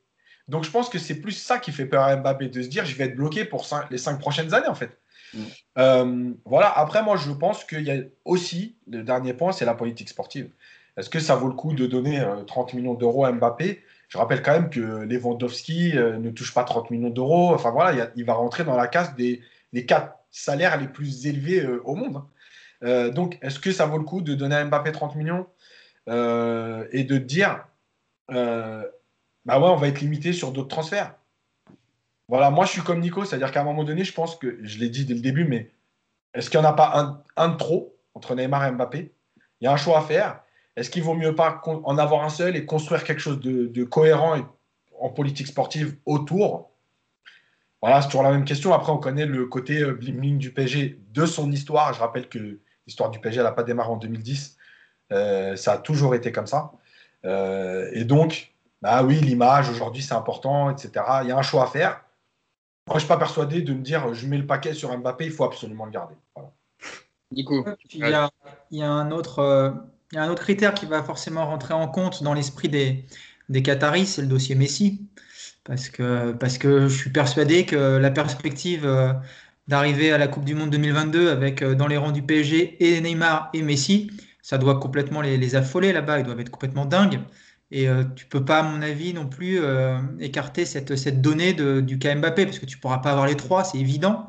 Donc je pense que c'est plus ça qui fait peur à Mbappé, de se dire je vais être bloqué pour les cinq prochaines années en fait. Mm. voilà, après moi je pense qu'il y a aussi, le dernier point, c'est la politique sportive. Est-ce que ça vaut le coup de donner 30 euh, millions d'euros à Mbappé? Je rappelle quand même que Lewandowski euh, ne touche pas 30 millions d'euros. Enfin voilà, il va rentrer dans la case des, quatre salaires les plus élevés euh, au monde. Donc, est-ce que ça vaut le coup de donner à Mbappé 30 millions et de dire, bah ouais, on va être limité sur d'autres transferts? Voilà, moi je suis comme Nico, c'est-à-dire qu'à un moment donné, je pense que, je l'ai dit dès le début, mais est-ce qu'il n'y en a pas un, de trop entre Neymar et Mbappé? Il y a un choix à faire. Est-ce qu'il vaut mieux pas en avoir un seul et construire quelque chose de, cohérent en politique sportive autour? Voilà, c'est toujours la même question. Après, on connaît le côté euh, bling du PSG de son histoire. Je rappelle que l'histoire du PSG, n'a pas démarré en 2010. Euh, ça a toujours été comme ça. Euh, et donc, bah oui, l'image, aujourd'hui, c'est important, etc. Il y a un choix à faire. Moi, je ne suis pas persuadé de me dire, je mets le paquet sur Mbappé, il faut absolument le garder. Voilà. Nico. Il y, a, il y a un autre il y a un autre critère qui va forcément rentrer en compte dans l'esprit des, des Qataris, c'est le dossier Messi. Parce que, parce que je suis persuadé que la perspective euh, d'arriver à la Coupe du Monde 2022 avec euh, dans les rangs du PSG et Neymar et Messi, ça doit complètement les, affoler là-bas. Ils doivent être complètement dingues. Et euh, tu peux pas, à mon avis, non plus écarter cette, cette donnée du cas Mbappé, parce que tu pourras pas avoir les trois, c'est évident.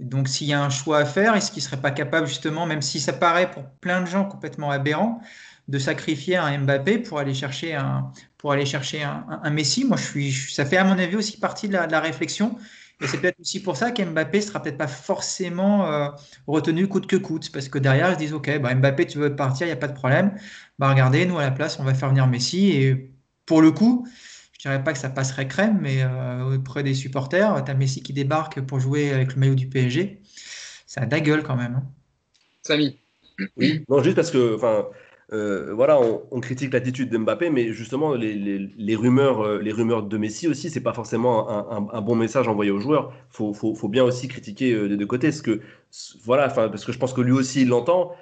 Donc s'il y a un choix à faire, est-ce qu'il ne serait pas capable justement, même si ça paraît pour plein de gens complètement aberrant, de sacrifier un Mbappé pour aller chercher un, pour aller chercher un, Messi? Moi, je suis, ça fait à mon avis aussi partie de la, réflexion. Et c'est peut-être aussi pour ça qu'Mbappé ne sera peut-être pas forcément euh, retenu coûte que coûte, parce que derrière, ils se disent, OK, bah, Mbappé, tu veux partir, il n'y a pas de problème. Bah, regardez, nous, à la place, on va faire venir Messi. Et pour le coup, je dirais pas que ça passerait crème, mais euh, auprès des supporters, tu as Messi qui débarque pour jouer avec le maillot du PSG. Ça a de la gueule quand même. Hein. Samy. Oui, non, juste parce que, enfin, euh, voilà, on, critique l'attitude de Mbappé, mais justement, les, rumeurs, euh, les rumeurs de Messi aussi, c'est pas forcément un, bon message envoyé aux joueurs. Faut, faut, bien aussi critiquer des deux côtés, parce que, voilà, parce que je pense que lui aussi il l'entend.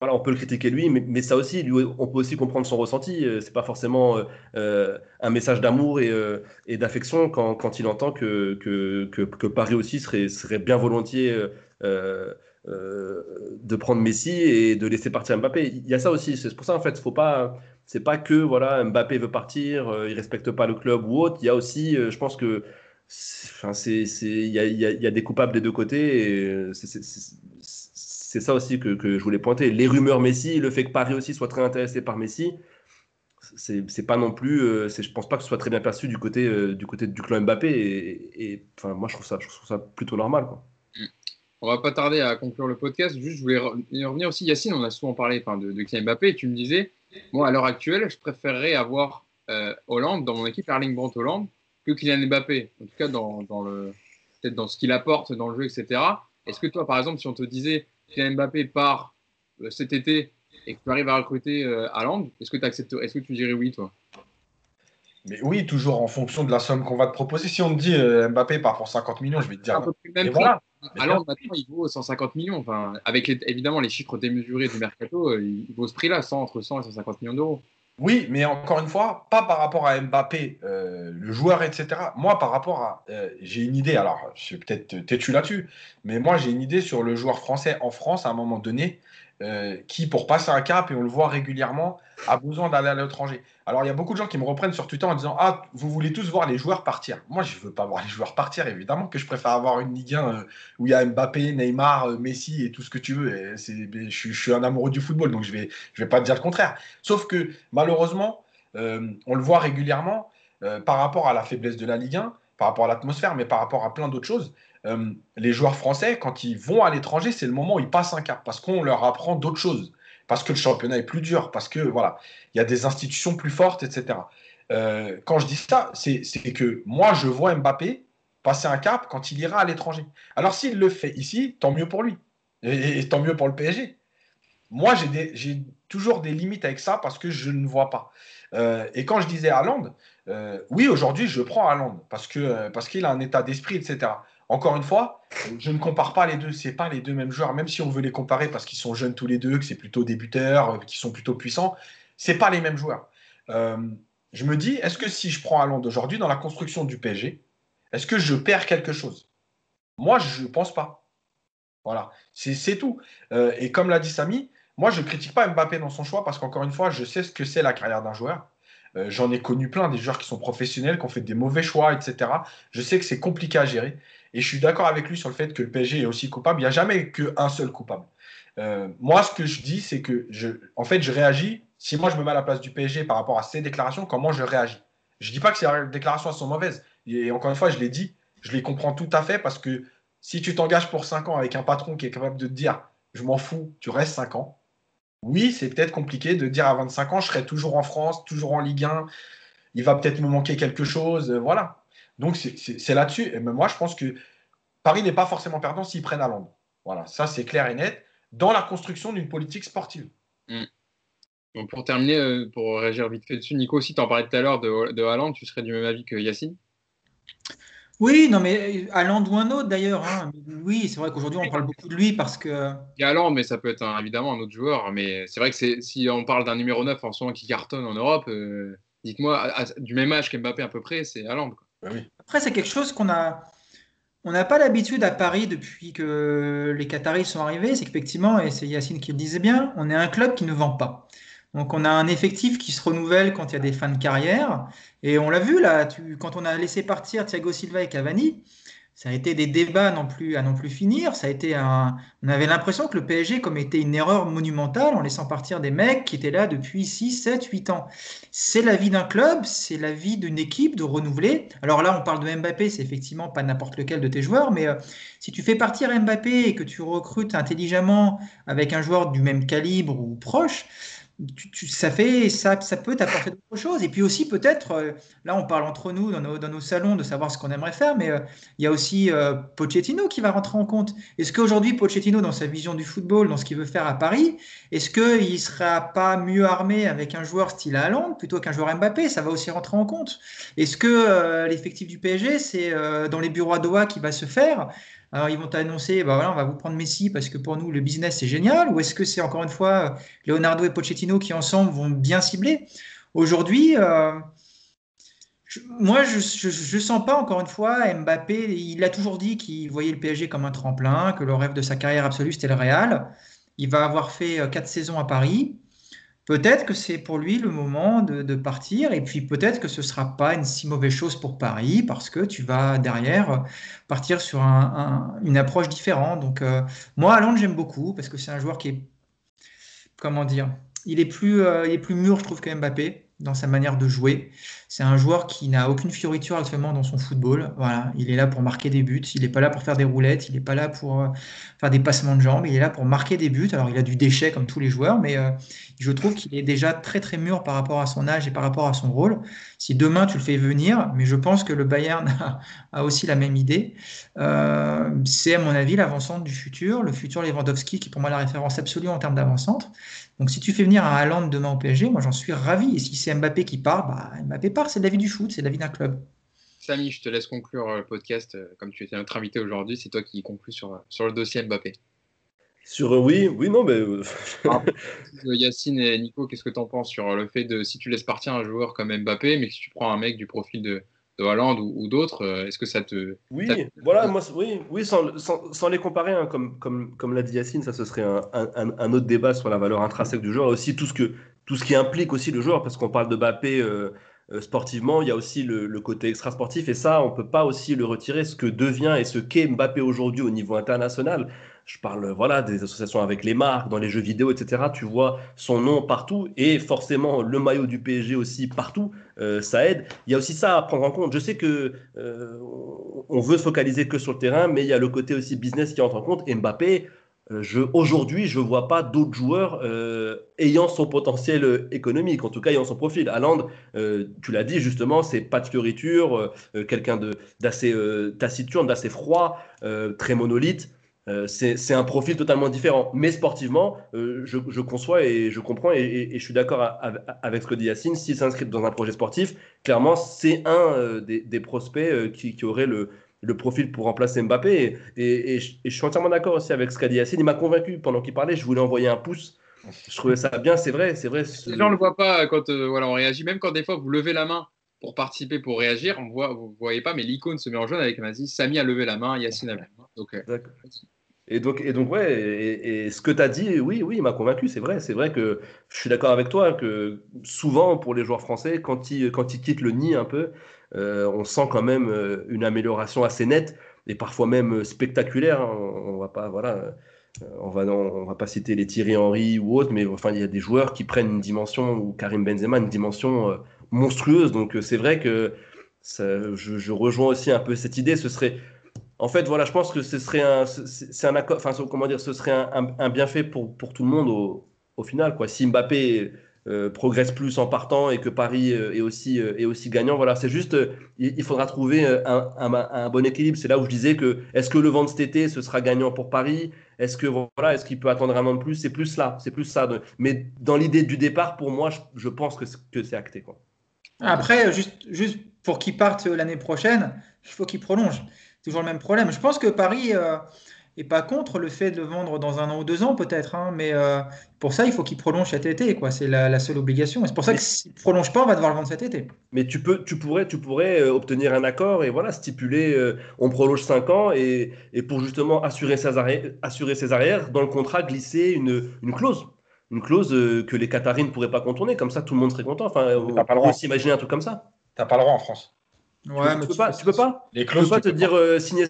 On peut le critiquer lui, mais, ça aussi, on peut aussi comprendre son ressenti. Euh, c'est pas forcément euh, euh, un message d'amour et, d'affection quand, il entend que, Paris aussi serait bien volontiers de prendre Messi et de laisser partir Mbappé. Il y a ça aussi. C'est pour ça en fait, faut pas. C'est pas que voilà, Mbappé veut partir, il respecte pas le club ou autre. Il y a aussi, je pense que Enfin, c'est, il y a, des coupables des deux côtés. Et c'est, c'est ça aussi que, je voulais pointer. Les rumeurs Messi, le fait que Paris aussi soit très intéressé par Messi, c'est pas non plus, euh, je pense pas que ce soit très bien perçu du côté, euh, du, côté du clan Mbappé. Et, enfin, moi, je trouve, ça, je trouve ça plutôt normal. Quoi. On va pas tarder à conclure le podcast. Juste, je voulais revenir aussi, Yacine, on a souvent parlé de, de Kylian Mbappé. Et tu me disais, moi, à l'heure actuelle, je préférerais avoir euh, Hollande dans mon équipe, Erling Brandt Hollande, que Kylian Mbappé, en tout cas dans, dans le peut-être dans ce qu'il apporte dans le jeu, etc. Est-ce que toi, par exemple, si on te disait Kylian Mbappé part euh, cet été et que tu arrives à recruter euh, Haaland, est-ce que tu acceptes, est-ce que tu dirais oui, toi? Mais oui, toujours en fonction de la somme qu'on va te proposer. Si on te dit euh, Mbappé part pour 50 millions, je vais te dire. Un peu plus le même Et prix. voilà. Haaland, maintenant, il vaut 150 millions. Enfin, avec les- évidemment les chiffres démesurés du mercato, euh, il vaut ce prix-là, 100, entre 100 et 150 millions d'euros. Oui, mais encore une fois, pas par rapport à Mbappé, euh, le joueur, etc. Moi, par rapport à. euh, j'ai une idée, alors je suis peut-être têtu là-dessus, mais moi, j'ai une idée sur le joueur français en France à un moment donné, euh, qui, pour passer un cap, et on le voit régulièrement, a besoin d'aller à l'étranger. Alors, il y a beaucoup de gens qui me reprennent sur Twitter en disant Ah, vous voulez tous voir les joueurs partir. Moi, je ne veux pas voir les joueurs partir, évidemment, que je préfère avoir une Ligue 1 euh, où il y a Mbappé, Neymar, euh, Messi et tout ce que tu veux. Je, suis- un amoureux du football, donc je ne vais, je vais pas te dire le contraire. Sauf que malheureusement, euh, on le voit régulièrement par rapport à la faiblesse de la Ligue 1, par rapport à l'atmosphère, mais par rapport à plein d'autres choses. les joueurs français, quand ils vont à l'étranger, c'est le moment où ils passent un cap parce qu'on leur apprend d'autres choses, parce que le championnat est plus dur, parce que voilà, il y a des institutions plus fortes, etc. Euh, quand je dis ça, c'est que moi, je vois Mbappé passer un cap quand il ira à l'étranger. Alors s'il le fait ici, tant mieux pour lui, et, tant mieux pour le PSG. Moi, j'ai toujours des limites avec ça parce que je ne vois pas. Euh, et quand je disais Haaland, euh, oui, aujourd'hui, je prends Haaland parce euh, parce qu'il a un état d'esprit, etc. Encore une fois, je ne compare pas les deux. C'est pas les deux mêmes joueurs, même si on veut les comparer parce qu'ils sont jeunes tous les deux, que c'est plutôt débuteurs, euh, qui sont plutôt puissants. C'est pas les mêmes joueurs. Euh, je me dis, est-ce que si je prends Haaland aujourd'hui dans la construction du PSG, est-ce que je perds quelque chose? Moi, je ne pense pas. Voilà, c'est tout. Euh, et comme l'a dit Samy, moi, je ne critique pas Mbappé dans son choix parce qu'encore une fois, je sais ce que c'est la carrière d'un joueur. J'en ai connu plein, des joueurs qui sont professionnels, qui ont fait des mauvais choix, etc. Je sais que c'est compliqué à gérer. Et je suis d'accord avec lui sur le fait que le PSG est aussi coupable. Il n'y a jamais qu'un seul coupable. Euh, moi, ce que je dis, c'est que je, en fait, je réagis. Si moi, je me mets à la place du PSG par rapport à ses déclarations, comment je réagis? Je ne dis pas que ces déclarations sont mauvaises. Et encore une fois, je l'ai dit, je les comprends tout à fait parce que si tu t'engages pour 5 ans avec un patron qui est capable de te dire je m'en fous, tu restes 5 ans, oui, c'est peut-être compliqué de dire à 25 ans je serai toujours en France, toujours en Ligue 1, il va peut-être me manquer quelque chose, euh, voilà. Donc c'est- là-dessus. Et même moi, je pense que Paris n'est pas forcément perdant s'ils prennent à Londres. Voilà, ça c'est clair et net dans la construction d'une politique sportive. Donc, pour terminer, euh, pour réagir vite fait dessus, Nico, si tu en parlais tout à l'heure de, de Haaland, tu serais du même avis que Yacine? Oui, non, mais euh, Haaland ou un autre d'ailleurs. hein. Oui, c'est vrai qu'aujourd'hui on parle beaucoup de lui parce que. Il y a Haaland, mais ça peut être un- évidemment un autre joueur. Mais c'est vrai que si on parle d'un numéro 9 en ce moment qui cartonne en Europe, euh, dites-moi, du même âge qu'Mbappé à peu près, c'est Haaland. quoi. Oui. Après, c'est quelque chose qu'on a. On n'a pas l'habitude à Paris depuis que les Qataris sont arrivés. C'est qu'effectivement, et c'est Yacine qui le disait bien, on est un club qui ne vend pas. Donc, on a un effectif qui se renouvelle quand il y a des fins de carrière. Et on l'a vu là, quand on a laissé partir Thiago Silva et Cavani, ça a été des débats non plus, à non plus finir. Ça a été un... On avait l'impression que le PSG commettait une erreur monumentale en laissant partir des mecs qui étaient là depuis 6, 7, 8 ans. C'est la vie d'un club, c'est la vie d'une équipe de renouveler. Alors là, on parle de Mbappé, c'est effectivement pas n'importe lequel de tes joueurs, mais euh, si tu fais partir Mbappé et que tu recrutes intelligemment avec un joueur du même calibre ou proche, tu- ça fait ça, ça peut t'apporter d'autres choses. Et puis aussi peut-être, euh, là on parle entre nous dans nos, dans nos salons de savoir ce qu'on aimerait faire, mais euh, il y a aussi euh, Pochettino qui va rentrer en compte. Est-ce qu'aujourd'hui Pochettino, dans sa vision du football, dans ce qu'il veut faire à Paris, est-ce qu'il ne sera pas mieux armé avec un joueur style Haaland plutôt qu'un joueur Mbappé? Ça va aussi rentrer en compte. Est-ce que l'effectif du PSG, c'est dans les bureaux à Doha qui va se faire? Alors, ils vont t'annoncer, bah voilà, on va vous prendre Messi parce que pour nous, le business, c'est génial. Ou est-ce que c'est encore une fois Leonardo et Pochettino qui, ensemble, vont bien cibler? Aujourd'hui, euh, moi, je ne sens pas, encore une fois, Mbappé, il a toujours dit qu'il voyait le PSG comme un tremplin, que le rêve de sa carrière absolue, c'était le Real. Il va avoir fait euh, quatre saisons à Paris. Peut-être que c'est pour lui le moment de, partir, et puis peut-être que ce ne sera pas une si mauvaise chose pour Paris, parce que tu vas derrière euh, partir sur un- un- une approche différente. Donc, euh, moi, j'aime beaucoup, parce que c'est un joueur qui est, comment dire, il est plus, euh, il est plus mûr, je trouve, que Mbappé. Dans sa manière de jouer. C'est un joueur qui n'a aucune fioriture actuellement dans son football. Voilà, il est là pour marquer des buts. Il n'est pas là pour faire des roulettes. Il n'est pas là pour euh, faire des passements de jambes. Il est là pour marquer des buts. Alors, il a du déchet comme tous les joueurs, mais euh, je trouve qu'il est déjà très très mûr par rapport à son âge et par rapport à son rôle. Si demain tu le fais venir, mais je pense que le Bayern a, aussi la même idée. Euh, c'est à mon avis l'avancante du futur, le futur Lewandowski qui est pour moi la référence absolue en termes d'avancante. Donc si tu fais venir un Haaland demain au PSG, moi j'en suis ravi. Et si c'est Mbappé qui part, bah, Mbappé part, c'est la vie du foot, c'est la vie d'un club. Samy, je te laisse conclure le podcast. Euh, comme tu étais notre invité aujourd'hui, c'est toi qui conclus sur, sur le dossier Mbappé. Sur euh, oui, oui, non, mais. Euh, ah, Yacine et Nico, qu'est-ce que tu en penses sur le fait de si tu laisses partir un joueur comme Mbappé, mais que si tu prends un mec du profil de, de Hollande ou, d'autres, euh, est-ce que ça te. Oui, voilà, moi, oui, oui sans, sans, les comparer, hein, comme, comme, comme l'a dit Yacine, ça ce serait un, un, un, autre débat sur la valeur intrinsèque du joueur, aussi tout ce, que, tout ce qui implique aussi le joueur, parce qu'on parle de Mbappé. Euh, euh, sportivement, il y a aussi le, le, côté extra-sportif et ça, on peut pas aussi le retirer. Ce que devient et ce qu'est Mbappé aujourd'hui au niveau international, je parle voilà des associations avec les marques, dans les jeux vidéo, etc. Tu vois son nom partout et forcément le maillot du PSG aussi partout. Euh, ça aide. Il y a aussi ça à prendre en compte. Je sais que euh, on veut se focaliser que sur le terrain, mais il y a le côté aussi business qui entre en compte. Mbappé, euh, aujourd'hui, je ne vois pas d'autres joueurs ayant son potentiel économique, en tout cas ayant son profil. Haaland, tu l'as dit justement, c'est pas de fioriture, quelqu'un d'assez taciturne, d'assez froid, très monolithe. Euh, c'est un profil totalement différent. Mais sportivement, euh, je, conçois et je comprends et, je suis d'accord avec ce que dit Yacine. S'il s'inscrit dans un projet sportif, clairement, c'est un euh, des, prospects qui, aurait le, profil pour remplacer Mbappé. Et, je, suis entièrement d'accord aussi avec ce qu'a dit Yacine. Il m'a convaincu pendant qu'il parlait. Je voulais envoyer un pouce. Je trouvais ça bien, c'est vrai, c'est vrai. Les gens ne le voient pas quand voilà, on réagit. Même quand des fois vous levez la main pour participer, pour réagir, on voit, vous ne voyez pas, mais l'icône se met en jaune avec Mazi. Samy a levé la main, Yacine a levé la main. Donc, et donc, et donc ouais, et, ce que tu as dit, oui, oui, il m'a convaincu, c'est vrai. C'est vrai que je suis d'accord avec toi que souvent, pour les joueurs français, quand ils, quand ils quittent le nid un peu, euh, on sent quand même euh, une amélioration assez nette et parfois même spectaculaire. Hein. On, va pas, voilà, euh, on va, on va pas citer les Thierry Henry ou autres, mais enfin, il y a des joueurs qui prennent une dimension, ou Karim Benzema, une dimension monstrueuse. Donc, c'est vrai que je, je rejoins aussi un peu cette idée. Ce serait en fait, voilà, je pense que ce serait un, c'est un accord, enfin, comment dire, ce serait un, bienfait pour, pour tout le monde au, final, quoi. Si Mbappé euh, progresse plus en partant et que Paris euh, est aussi euh, est aussi gagnant, voilà, c'est juste, il, faudra trouver un, bon équilibre. C'est là où je disais que est-ce que le vent de cet été ce sera gagnant pour Paris? Est-ce que voilà, est-ce qu'il peut attendre un an de plus? C'est plus là, c'est plus ça. mais dans l'idée du départ, pour moi, je, pense que, que c'est acté, quoi. Après, juste, juste pour qu'il parte l'année prochaine, il faut qu'il prolonge toujours le même problème. Je pense que Paris euh, est pas contre le fait de le vendre dans un an ou deux ans, peut-être, hein, mais euh, pour ça, il faut qu'il prolonge cet été. Quoi. C'est la, seule obligation. Et c'est pour ça que s'il ne prolonge pas, on va devoir le vendre cet été. Mais tu, peux, tu pourrais, tu pourrais euh, obtenir un accord et voilà, stipuler on prolonge cinq ans et, et, pour justement assurer ses, arrières, assurer ses arrières, dans le contrat, glisser une, une clause une clause que les Qataris ne pourraient pas contourner. Comme ça, tout le monde serait content. Enfin, on peut s'imaginer un truc comme ça. T'as pas le droit en France. Ouais, tu, mais peux pas, tu peux pas. Les clauses, tu peux pas te dire euh, signer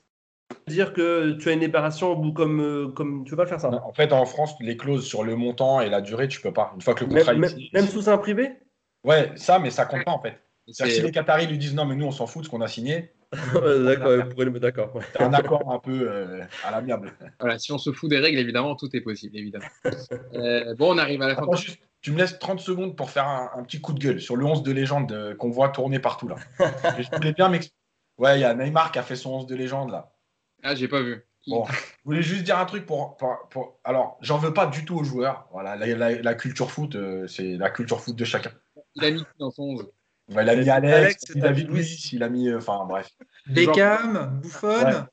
dire que tu as une libération ou comme euh, comme tu peux pas faire ça. En fait, en France, les clauses sur le montant et la durée, tu peux pas. Une fois que le contrat même, même sous un privé? Ouais, ça, mais ça compte pas en fait. Si les Qataris lui disent non, mais nous on s'en fout de ce qu'on a signé. d'accord, d'accord. un accord un peu euh, à l'amiable. Voilà, si on se fout des règles, évidemment, tout est possible, évidemment. bon, on arrive à la fin. Tu me laisses 30 secondes pour faire un, petit coup de gueule sur le 11 de légende euh, qu'on voit tourner partout là. je voulais bien m'expliquer. Ouais, il y a Neymar qui a fait son 11 de légende là. Ah, j'ai pas vu. Bon, je voulais juste dire un truc pour. pour, Alors, j'en veux pas du tout aux joueurs. Voilà, la, culture foot, euh, c'est la culture foot de chacun. Il a mis dans son 11 il a mis Alex, David Luiz, il a mis. Euh, enfin, bref. Beckham, Buffon.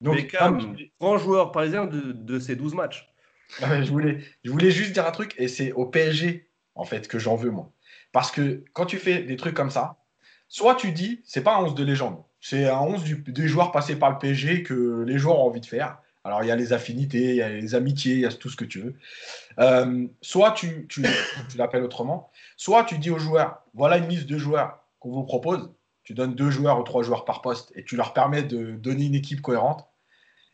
Donc, Beckham, grand joueur parisien de, de ces 12 matchs. je, voulais, juste dire un truc, et c'est au PSG, en fait, que j'en veux, moi. Parce que quand tu fais des trucs comme ça, soit tu dis, c'est pas un 11 de légende, c'est un 11 des joueurs passés par le PSG que les joueurs ont envie de faire. Alors, il y a les affinités, il y a les amitiés, il y a tout ce que tu veux. Euh, soit tu, tu, tu l'appelles autrement, soit tu dis aux joueurs, voilà une liste de joueurs qu'on vous propose, tu donnes deux joueurs ou trois joueurs par poste et tu leur permets de donner une équipe cohérente.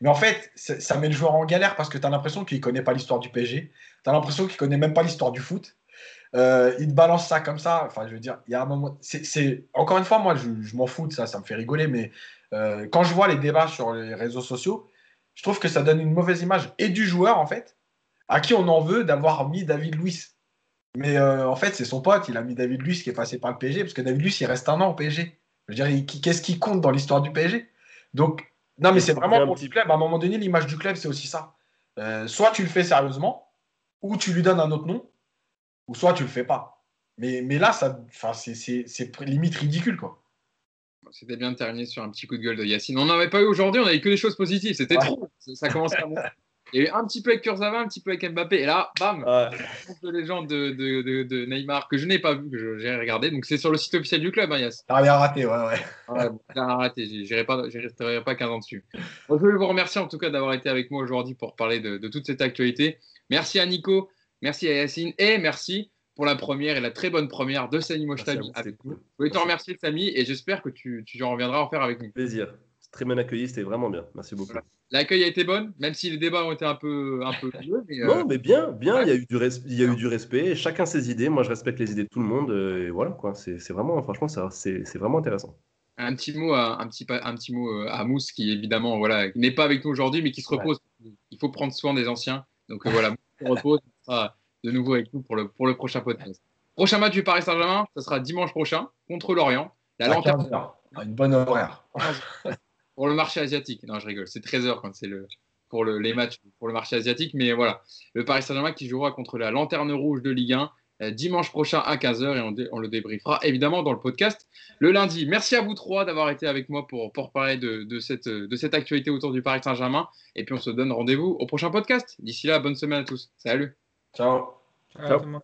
Mais en fait, ça met le joueur en galère parce que tu as l'impression qu'il ne connaît pas l'histoire du PSG. Tu as l'impression qu'il ne connaît même pas l'histoire du foot. Euh, il te balance ça comme ça. Enfin, je veux dire, il y a un moment. Encore une fois, moi, je, m'en fous de ça, ça me fait rigoler. Mais euh, quand je vois les débats sur les réseaux sociaux, je trouve que ça donne une mauvaise image et du joueur en fait, à qui on en veut d'avoir mis David Luiz. Mais euh, en fait, c'est son pote, il a mis David Luiz qui est passé par le PSG, parce que David Luiz, il reste un an au PSG. Je veux dire, qu'est-ce qui compte dans l'histoire du PSG Donc, non, mais c'est vraiment pour le club. À un moment donné, l'image du club, c'est aussi ça. Euh, soit tu le fais sérieusement, ou tu lui donnes un autre nom, ou soit tu le fais pas. Mais, mais là, ça, c'est limite ridicule, quoi. C'était bien de terminer sur un petit coup de gueule de Yacine. On n'en avait pas eu aujourd'hui, on avait que des choses positives. C'était trop. Ça commence à Il y a eu un petit peu avec Kurzawa, un petit peu avec Mbappé. Et là, bam, ouais. de légende de, de, de, Neymar que je n'ai pas vu, que j'ai regardé. Donc c'est sur le site officiel du club, hein, Yass. T'as rien raté, ouais, ouais. ouais bon, raté, je pas, resterai pas 15 ans dessus. je veux vous remercier en tout cas d'avoir été avec moi aujourd'hui pour parler de, toute cette actualité. Merci à Nico, merci à Yacine et merci pour la première et la très bonne première de avec nous. Je voulais te remercier, Samy, et j'espère que tu, tu en reviendras en faire avec nous. Plaisir très bien accueilli, c'était vraiment bien. Merci beaucoup. L'accueil a été bon, même si les débats ont été un peu, un peu mais, euh, Non, mais bien, bien. Il y a eu du, il y a eu du respect. Chacun ses idées. Moi, je respecte les idées de tout le monde. Euh, et voilà, quoi. C'est vraiment, franchement, c'est vraiment intéressant. Un petit mot, à, un petit, un petit mot euh, à Mousse, qui évidemment, voilà, n'est pas avec nous aujourd'hui, mais qui se repose. Il faut prendre soin des anciens. Donc voilà, on repose. sera de nouveau avec nous pour le, pour le prochain podcast. Prochain match du Paris Saint-Germain, ce sera dimanche prochain contre l'Orient. La lanterne. Une bonne horaire. pour le marché asiatique. Non, je rigole. C'est 13h quand c'est le, pour le, les matchs pour le marché asiatique. Mais voilà, le Paris Saint-Germain qui jouera contre la Lanterne Rouge de Ligue 1 euh, dimanche prochain à 15h et on, on, le débriefera évidemment dans le podcast le lundi. Merci à vous trois d'avoir été avec moi pour, pour parler de, de, cette, de cette actualité autour du Paris Saint-Germain. Et puis on se donne rendez-vous au prochain podcast. D'ici là, bonne semaine à tous. Salut. Ciao. Ciao. Ciao.